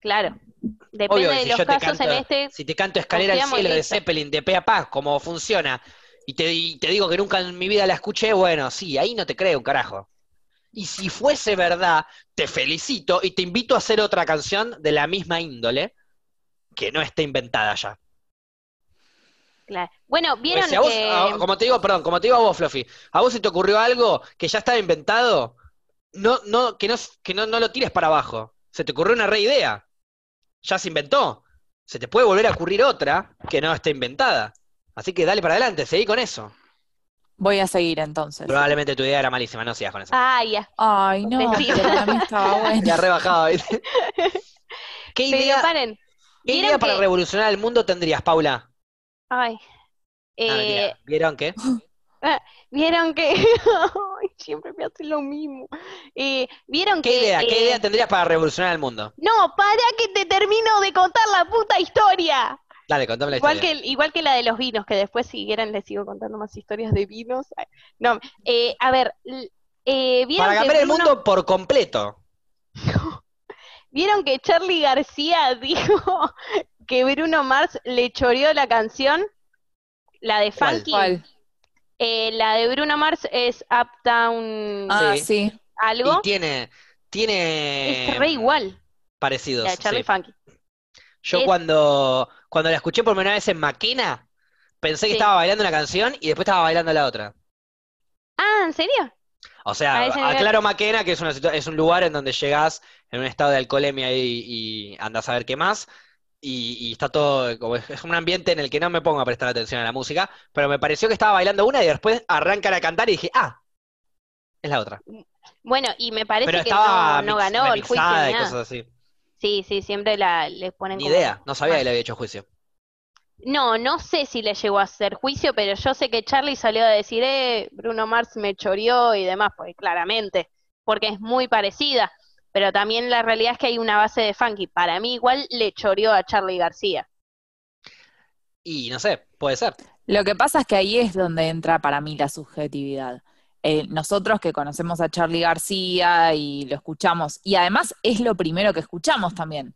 claro, depende Obvio de si los yo te casos canto, en este. si te canto Escalera al cielo de. Zeppelin de pe a pa, cómo funciona, y te, y te digo que nunca en mi vida la escuché, bueno, sí, ahí no te creo un carajo. Y si fuese verdad, te felicito y te invito a hacer otra canción de la misma índole que no esté inventada ya. Claro. Bueno, vieron si a vos, que. a- como te digo, perdón, como te digo a vos, Fluffy, a vos se te ocurrió algo que ya estaba inventado, no, no, que no, que no, no lo tires para abajo. Se te ocurrió una re idea. Ya se inventó. se te puede volver a ocurrir otra que no esté inventada. Así que dale para adelante, seguí con eso. Voy a seguir entonces. Probablemente tu idea era malísima, no sigas con eso. Ah, ya. Ay, no, Mentira. pero para mí estaba bueno. Ya rebajado, ¿viste? ¿Qué Pero idea, paren. qué ¿vieron idea para que- revolucionar el mundo tendrías, Paula? Ay. Ah, Eh. ¿Vieron qué? Vieron que. Siempre me hacen lo mismo. Eh, Vieron ¿Qué que. idea, qué eh, idea tendrías para revolucionar el mundo? No, para que te termino de contar la puta historia. Dale, contame la Igual historia. que, igual que la de los vinos, que después si quieren les sigo contando más historias de vinos. No, eh, a ver, eh, ¿vieron Para que cambiar el mundo por completo. ¿Vieron que Charlie García dijo que Bruno Mars le choreó la canción? La de ¿Cuál? Funky. ¿Cuál? Eh, la de Bruno Mars es Uptown Ah, Sí. algo. Y tiene, tiene Es re igual, parecidos. la de Charlie sí. Funky. Yo Es- cuando, cuando la escuché por primera vez en Maquena, pensé que Sí. estaba bailando una canción y después estaba bailando la otra. Ah, ¿en serio? O sea, aclaro Maquena, que es, una, es un lugar en donde llegás en un estado de alcoholemia y, y andás a ver qué más. Y, y está todo, como es, es un ambiente en el que no me pongo a prestar atención a la música, pero me pareció que estaba bailando una y después arrancan a cantar y dije, ah, es la otra. Bueno, y me parece Pero que no, ganó el juicio y nada. cosas así. Sí, sí, siempre la, le ponen Ni como- idea, no sabía Ah. que le había hecho juicio. No, no sé si le llegó a hacer juicio, pero yo sé que Charlie salió a decir, eh, Bruno Mars me choreó y demás, pues claramente, porque es muy parecida. Pero también la realidad es que hay una base de funky. Para mí igual le choreó a Charlie García. Y no sé, puede ser. Lo que pasa es que ahí es donde entra para mí la subjetividad. Eh, nosotros que conocemos a Charlie García y lo escuchamos, y además es lo primero que escuchamos también.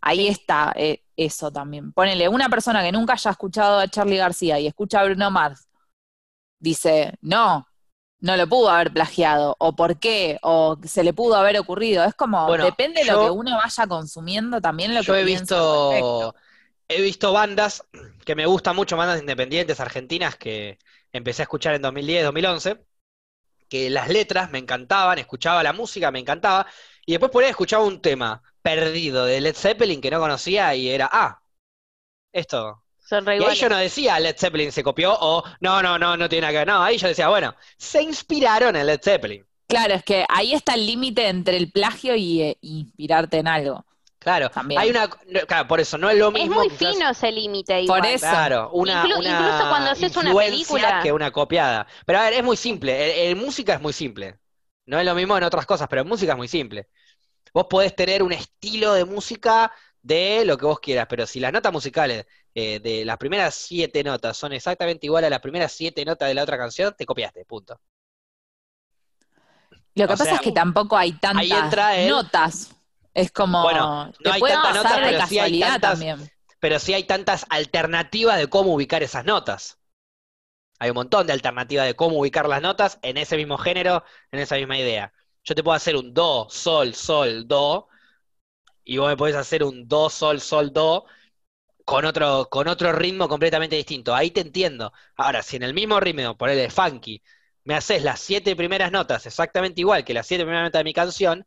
Ahí está eh, eso también. Ponele, una persona que nunca haya escuchado a Charlie García y escucha a Bruno Mars, dice, no, no lo pudo haber plagiado, o por qué, o se le pudo haber ocurrido. Es como, Bueno, depende de lo que uno vaya consumiendo también lo Yo que he visto, he visto bandas que me gustan mucho, bandas independientes argentinas que empecé a escuchar en 2010, 2011, que las letras me encantaban, escuchaba la música, me encantaba, y después por ahí escuchaba un tema perdido de Led Zeppelin que no conocía y era, ah, esto. Son re Y ahí yo no decía Led Zeppelin se copió o no, no, no, no tiene nada que ver. No, ahí yo decía, bueno, se inspiraron en Led Zeppelin. Claro, es que ahí está el límite entre el plagio y eh, inspirarte en algo. Claro, También. hay una, claro, por eso no es lo Es mismo muy quizás- fino ese límite Por eso. Claro, una, Inclu- una incluso cuando haces una película. que una copiada. Pero a ver, es muy simple. En, en música es muy simple. No es lo mismo en otras cosas, pero en música es muy simple. Vos podés tener un estilo de música de lo que vos quieras, pero si las notas musicales eh, de las primeras siete notas son exactamente iguales a las primeras siete notas de la otra canción, te copiaste, punto. Lo que O pasa sea, es que tampoco hay tantas el- notas. Es como, Bueno, no hay tantas notas, de pero sí hay casualidad tantas- también. Pero sí hay tantas alternativas de cómo ubicar esas notas. Hay un montón de alternativas de cómo ubicar las notas en ese mismo género, en esa misma idea. Yo te puedo hacer un do, sol, sol, do, y vos me podés hacer un do, sol, sol, do, con otro, con otro ritmo completamente distinto. Ahí te entiendo. Ahora, si en el mismo ritmo, ponele funky, me haces las siete primeras notas exactamente igual que las siete primeras notas de mi canción,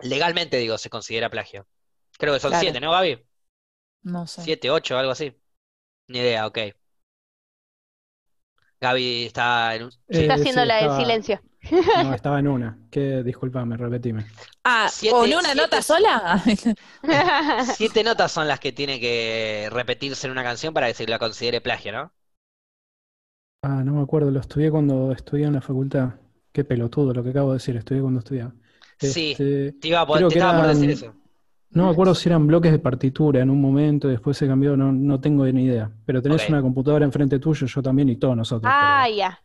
legalmente digo, se considera plagio. Creo que son Claro. siete, ¿no, Gaby? No sé. Siete, ocho, algo así. Ni idea, ok. Gaby está en un... Está haciendo sí, la del estaba- silencio. No, estaba en una. Que, disculpame, repetime. Ah, Siete- ¿con una siete- nota sola? Siete notas son las que tiene que repetirse en una canción para que se la considere plagio, ¿no? Ah, no me acuerdo, lo estudié cuando estudié en la facultad. Qué pelotudo lo que acabo de decir, estudié cuando estudiaba. Sí, Este, te iba a po- creo te que estaba por decir eso. no me acuerdo si eran bloques de partitura en un momento, después se cambió, no, no tengo ni idea. Pero tenés una computadora enfrente tuyo, yo también y todos nosotros. ah, ya.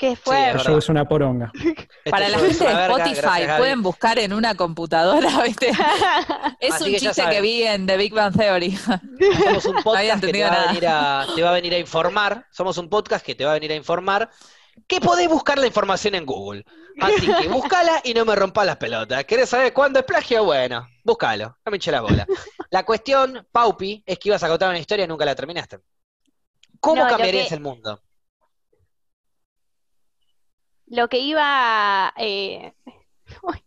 Qué fuerte. yo es una poronga. Este Para la gente de Spotify, gracias, pueden buscar en una computadora, ¿viste? Es Así un que chiste que vi en The Big Bang Theory. Somos un podcast que te va, a venir a, te va a venir a informar. Somos un podcast que te va a venir a informar que podés buscar la información en Google. Así que búscala y no me rompas las pelotas. ¿Querés saber cuándo es plagio? Bueno, búscalo. No me eché la bola. La cuestión, Paupi, es que ibas a contar una historia y nunca la terminaste. ¿Cómo No, cambiarías que- el mundo? Lo que iba. eh,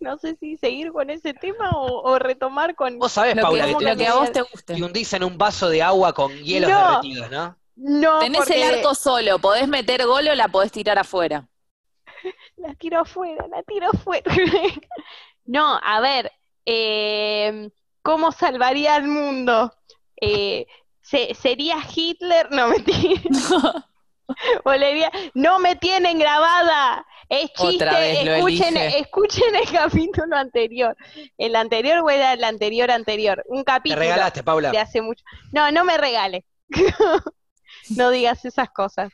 No sé si seguir con ese tema o, o retomar con... Vos sabés, Lo Paula, que, que, lo te que a vos te guste. y hundís en un vaso de agua con hielos No. derretidos, ¿no? No, Tenés porque el arco solo, podés meter gol o la podés tirar afuera. la tiro afuera, la tiro afuera. No, a ver, eh, ¿cómo salvaría al mundo? Eh, se- ¿sería Hitler? No, mentira. O diría, no me tienen grabada. Es chiste, escuchen, escuchen el capítulo anterior. El anterior o era el anterior anterior. Un Te capítulo regalaste, Paula. de hace mucho. No, no me regales. No digas esas cosas.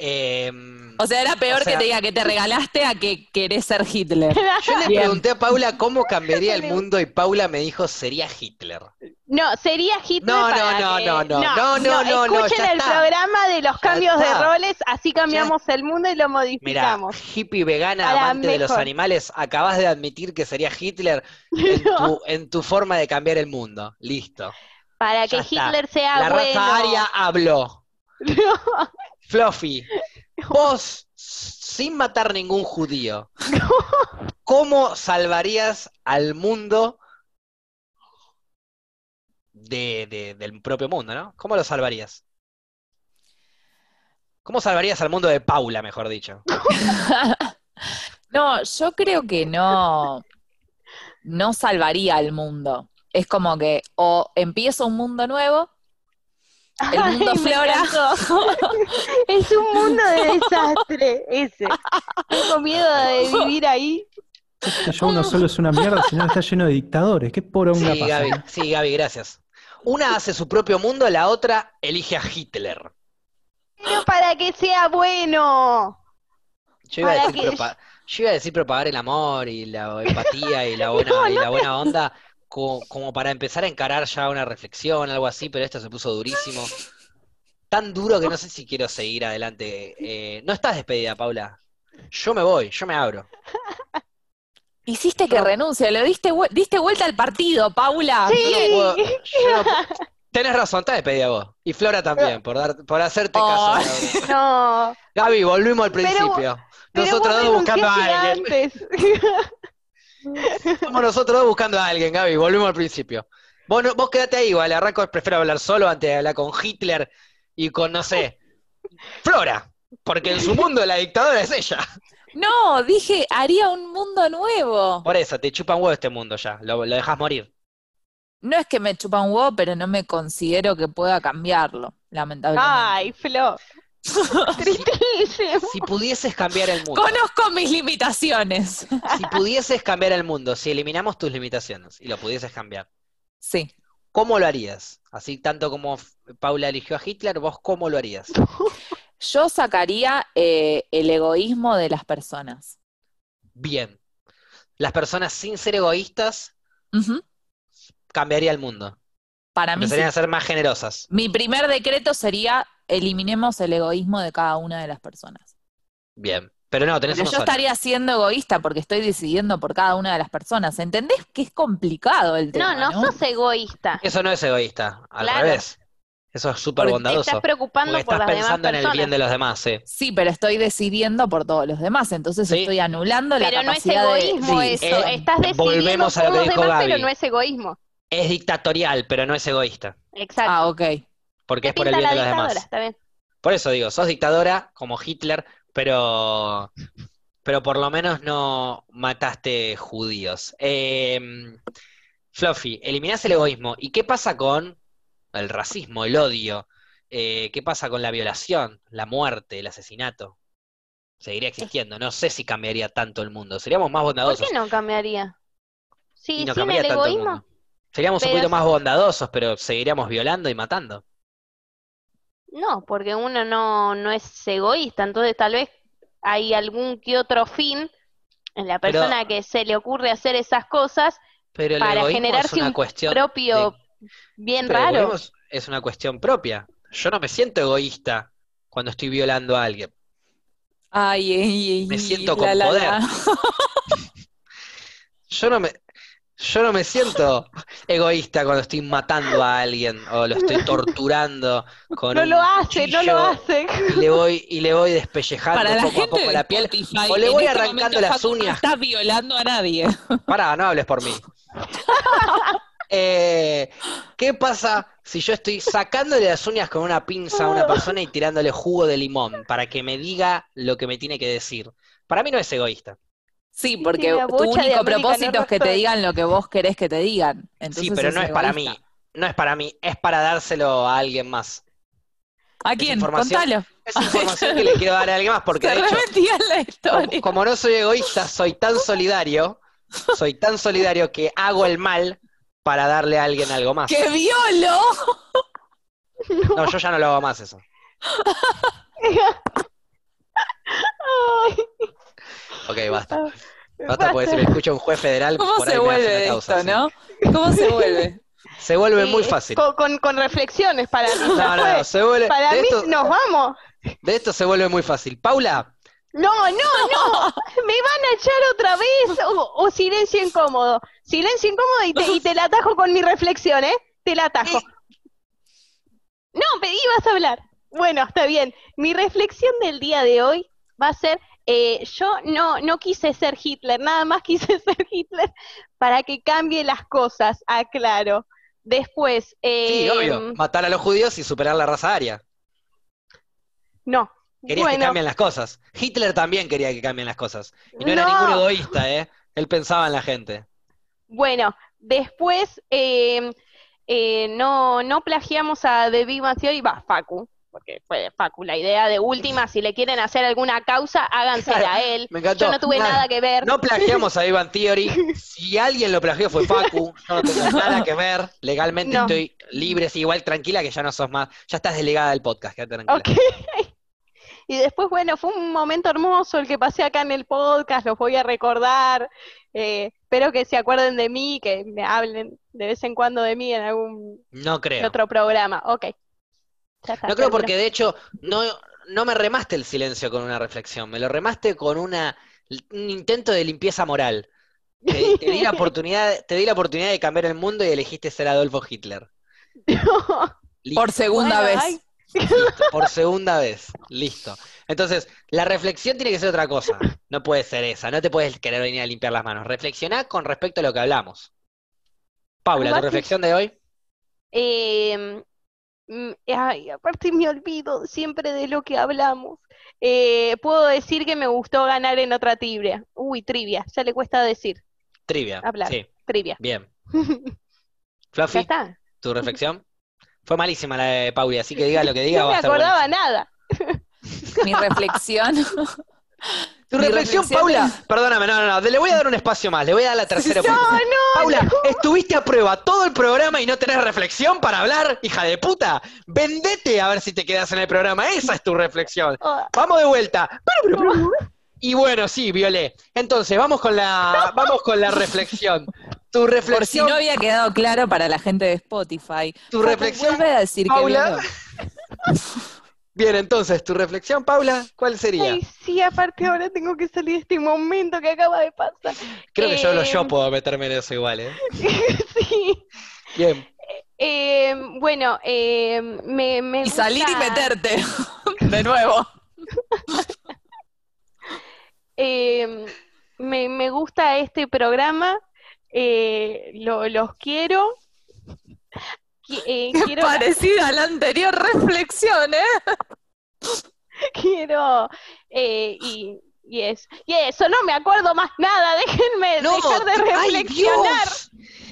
Em, O sea, era peor O sea- que te diga que te regalaste a que querés ser Hitler. yo le Bien. pregunté a Paula cómo cambiaría el mundo y Paula me dijo sería Hitler. No, sería Hitler No, no, para no, que- no, no, no, no, no, no, Escuchen el está. programa de los Ya cambios de roles, así cambiamos el mundo y lo Mira, modificamos. hippie vegana, Para amante de los animales, acabas de admitir que sería Hitler en tu, en tu forma de cambiar el mundo. Listo. Para ya que está. Hitler sea La bueno. raza aria habló. Fluffy, vos, sin matar ningún judío, ¿cómo salvarías al mundo de, de- del propio mundo, ¿no? ¿Cómo lo salvarías? ¿Cómo salvarías al mundo de Paula, mejor dicho? No, yo creo que no, no salvaría al mundo. Es como que o empiezo un mundo nuevo, el mundo flora, es un mundo de desastre ese. Tengo miedo de vivir ahí. Este ya uno solo es una mierda, sino está lleno de dictadores. ¿Qué poronga Sí, pasa? Gaby, no? sí, Gaby, gracias. Una hace su propio mundo, la otra elige a Hitler. Pero para que sea bueno. Yo iba, a decir que- propa- yo iba a decir propagar el amor y la empatía y la buena, y la buena onda co- como, para empezar a encarar ya una reflexión, algo así, pero esto se puso durísimo. Tan duro que no sé si quiero seguir adelante. Eh, no estás despedida, Paula. Yo me voy, yo me abro. hiciste que renuncie, le diste, diste vuelta al partido, Paula. Sí. Bien. Puedo- yo no Tenés razón, estás despedida vos. Y Flora también, por dar, por hacerte caso. No. Gaby, volvimos al principio. Pero Nosotros dos buscando a alguien. antes. Somos nosotros dos buscando a alguien, Gaby. Volvimos al principio. Vos, no- vos quédate ahí, igual. Arranco, prefiero hablar solo antes de hablar con Hitler y con, no sé, Flora. Porque en su mundo la dictadora es ella. No, dije, haría un mundo nuevo. Por eso, te chupan huevo este mundo ya. Lo, lo dejas morir. No es que me chupa un huevo, pero no me considero que pueda cambiarlo, lamentablemente. Ay, Flo. Tristísimo. Si pudieses cambiar el mundo, Conozco mis limitaciones. si pudieses cambiar el mundo, si eliminamos tus limitaciones y lo pudieses cambiar, Sí. ¿cómo lo harías? Así tanto como Paula eligió a Hitler, vos cómo lo harías? Yo sacaría eh, el egoísmo de las personas. Bien. Las personas sin ser egoístas cambiaría el mundo. Para mí sí. Empezarían a ser más generosas. Mi primer decreto sería eliminemos el egoísmo de cada una de las personas. Bien. Pero no, tenés Pero yo estaría siendo egoísta porque estoy decidiendo por cada una de las personas. ¿Entendés que es complicado el tema? no No, sos egoísta. Eso no es egoísta, al Claro. revés. Eso es súper Te bondadoso. estás preocupando Porque por estás las demás pensando en el bien de los demás, sí. Sí, pero estoy decidiendo por todos los demás, entonces Sí. estoy anulando la Pero no es capacidad de- egoísmo sí, eso. eh, Estás decidiendo volvemos a lo por que los dijo demás, Gaby. pero no es egoísmo. Es dictatorial, pero no es egoísta. Exacto. Ah, ok. Porque es por el bien de los demás. está bien. Por eso digo, sos dictadora como Hitler, pero, pero por lo menos no mataste judíos. Eh, Fluffy, eliminás el egoísmo. ¿Y qué pasa con el racismo, el odio? Eh, ¿qué pasa con la violación, la muerte, el asesinato? Seguiría existiendo. No sé si cambiaría tanto el mundo. Seríamos más ¿Por bondadosos. qué no cambiaría? Sí, no sin cambiaría el tanto el egoísmo. mundo. Seríamos un poquito más bondadosos, pero seguiríamos violando y matando. No, porque uno no, no es egoísta, entonces tal vez hay algún que otro fin en la Pero- persona que se le ocurre hacer esas cosas Pero el para generarse una un cuestión propio de- bien Pero raro. es- es una cuestión propia. Yo no me siento egoísta cuando estoy violando a alguien. Ay, ay, ay, Me siento la, con la, poder. la. Yo no me. Yo no me siento egoísta cuando estoy matando a alguien o lo estoy torturando con No un lo hace, no lo hace. y le voy y le voy despellejando Para la poco a poco de la piel Spotify, o le en voy este arrancando momento las Facu no uñas. está violando a nadie. Pará, no hables por mí. Eh, ¿qué pasa si yo estoy sacándole las uñas con una pinza a una persona y tirándole jugo de limón para que me diga lo que me tiene que decir? Para mí no es egoísta. Sí, porque sí, tu único propósito es que te digan lo que vos querés que te digan. Sí, pero no es para mí. No es para mí, es para dárselo a alguien más. ¿A quién? Contalo. Es información que le quiero dar a alguien más porque Se de hecho, la como, historia. como no soy egoísta, soy tan solidario, soy tan solidario que hago el mal para darle a alguien algo más. ¡Que violo! No, yo ya no lo hago más eso. Ay, Ok, basta. Basta porque si me escucha un juez federal, ¿Cómo por ahí se me hace vuelve una causa, esto, sí. no? ¿Cómo se vuelve? Se vuelve muy Sí, fácil. Con, con- con reflexiones para mí. No, no, se vuelve. Para de, mí esto, nos vamos. de esto se vuelve muy fácil. Paula, No, no, no. Me van a echar otra vez. O, o silencio incómodo. Silencio incómodo y te, y te la atajo con mi reflexión, ¿eh? Te la atajo. No, pedí, vas a hablar. Bueno, está bien. Mi reflexión del día de hoy va a ser, eh, yo no, no quise ser Hitler, nada más quise ser Hitler para que cambie las cosas, aclaro. Después, sí, eh, obvio. Matar a los judíos y superar la raza aria. no. Querías que cambien las cosas. Hitler también quería que cambien las cosas. Y no era ningún egoísta, ¿eh? Él pensaba en la gente. Bueno, después eh, eh, no, no plagiamos a The Big Bang Theory, va, Facu, porque fue Facu la idea de última, si le quieren hacer alguna causa, hágansela a él. Me encantó. Yo no tuve Nada, nada que ver. No plagiamos a Ivan Theory. Si alguien lo plagió fue Facu. Yo no tengo nada que ver. Legalmente No. estoy libre, sí, igual tranquila que ya no sos más. Ya estás desligada del podcast, quédate tranquila. Ok. Y después, bueno, fue un momento hermoso el que pasé acá en el podcast, los voy a recordar. eh, espero que se acuerden de mí, que me hablen de vez en cuando de mí en algún No creo. otro programa. Ok. Está, No creo porque de hecho no, no me remaste el silencio con una reflexión, me lo remaste con una, un intento de limpieza moral. Te, te di la oportunidad, te di la oportunidad de cambiar el mundo y elegiste ser Adolfo Hitler. Listo, Por segunda Bueno, vez. listo, por segunda vez. Listo. Entonces, la reflexión tiene que ser otra cosa. No puede ser esa. No te puedes querer venir a limpiar las manos. Reflexioná con respecto a lo que hablamos. Paula, ¿tu reflexión de hoy? Eh, ay, aparte me olvido siempre de lo que hablamos. Eh, puedo decir que me gustó ganar en otra trivia. Uy, trivia, ya le cuesta decir. Trivia. Hablar. Sí, Trivia. bien. Ya Fluffy, está. ¿tu reflexión? Fue malísima la de Pauli, así que diga lo que diga, No va me acordaba buenísimo. nada. Mi reflexión. Tu reflexión, reflexión Paula, perdóname, no, no, no, le voy a dar un espacio más, le voy a dar la tercera No, no, Paula, no. estuviste a prueba todo el programa y no tenés reflexión para hablar, hija de puta. Vendete a ver si te quedas en el programa, esa es tu reflexión. Oh, Vamos de vuelta. Pero. Y bueno, sí, Violé. Entonces, vamos con la, vamos con la reflexión. Tu Por si reflexión, no había quedado claro para la gente de Spotify. tu reflexión, Vuelve a decir que Paula. violó. Bien, entonces, tu reflexión, Paula, ¿cuál sería? Ay, sí, aparte ahora tengo que salir de este momento que acaba de pasar. Creo que solo Eh, yo puedo meterme en eso igual, ¿eh? Sí. Bien. Eh, bueno, eh, me, me Y salir y meterte. De nuevo. Eh, me, me gusta este programa, eh, lo- los quiero. Qui- eh, Qué quiero, parecida a la anterior reflexión, ¿eh? quiero eh, y, y eso. Y eso, no me acuerdo más nada, déjenme No, dejar de ¡ay, reflexionar. Dios!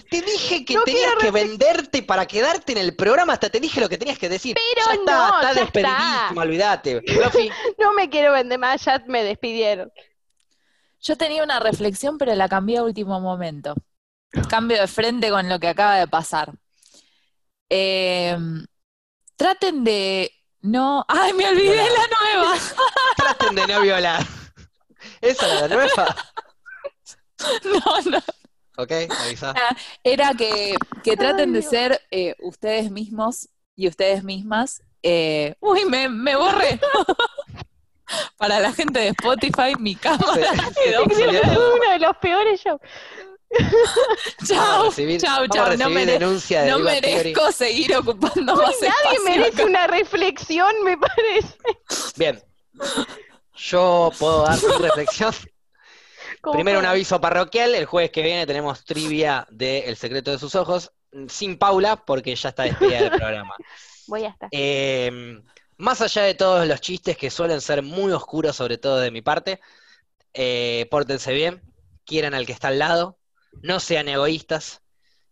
Te dije que No tenías que venderte para quedarte en el programa, hasta te dije lo que tenías que decir. Pero ya está, no, está ya despedidísimo, está. olvídate. No me quiero vender más, ya me despidieron. Yo tenía una reflexión, pero la cambié a último momento. Cambio de frente con lo que acaba de pasar. Eh, traten de no. ¡Ay, me olvidé Violar. la nueva! traten de no violar. Esa era la nueva. No, no. ¿Ok? Avisa. Era que, que traten de ser eh, ustedes mismos y ustedes mismas. eh, uy, me, me borré. Para la gente de Spotify, mi cámara Se- quedó se- Es uno de los peores shows. Chao, chao, chao. No, mere- denuncia de no merezco seguir ocupando Hoy más nadie espacio merece acá. una reflexión, me parece. Bien. Yo puedo dar mi reflexión. Primero un aviso parroquial, el jueves que viene tenemos trivia de El secreto de sus ojos, sin Paula, porque ya está despedida del programa. Voy a estar. Eh, más allá de todos los chistes que suelen ser muy oscuros, sobre todo de mi parte, eh, pórtense bien, quieran al que está al lado, no sean egoístas,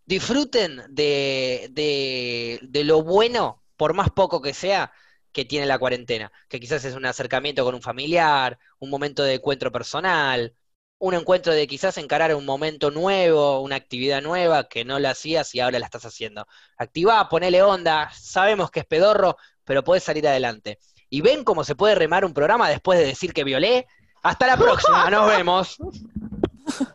disfruten de, de- lo bueno, por más poco que sea, que tiene la cuarentena, que quizás es un acercamiento con un familiar, un momento de encuentro personal, un encuentro de quizás encarar un momento nuevo, una actividad nueva que no la hacías y ahora la estás haciendo. Activá, ponele onda, sabemos que es pedorro, pero podés salir adelante. Y ven cómo se puede remar un programa después de decir que violé. Hasta la próxima, nos vemos.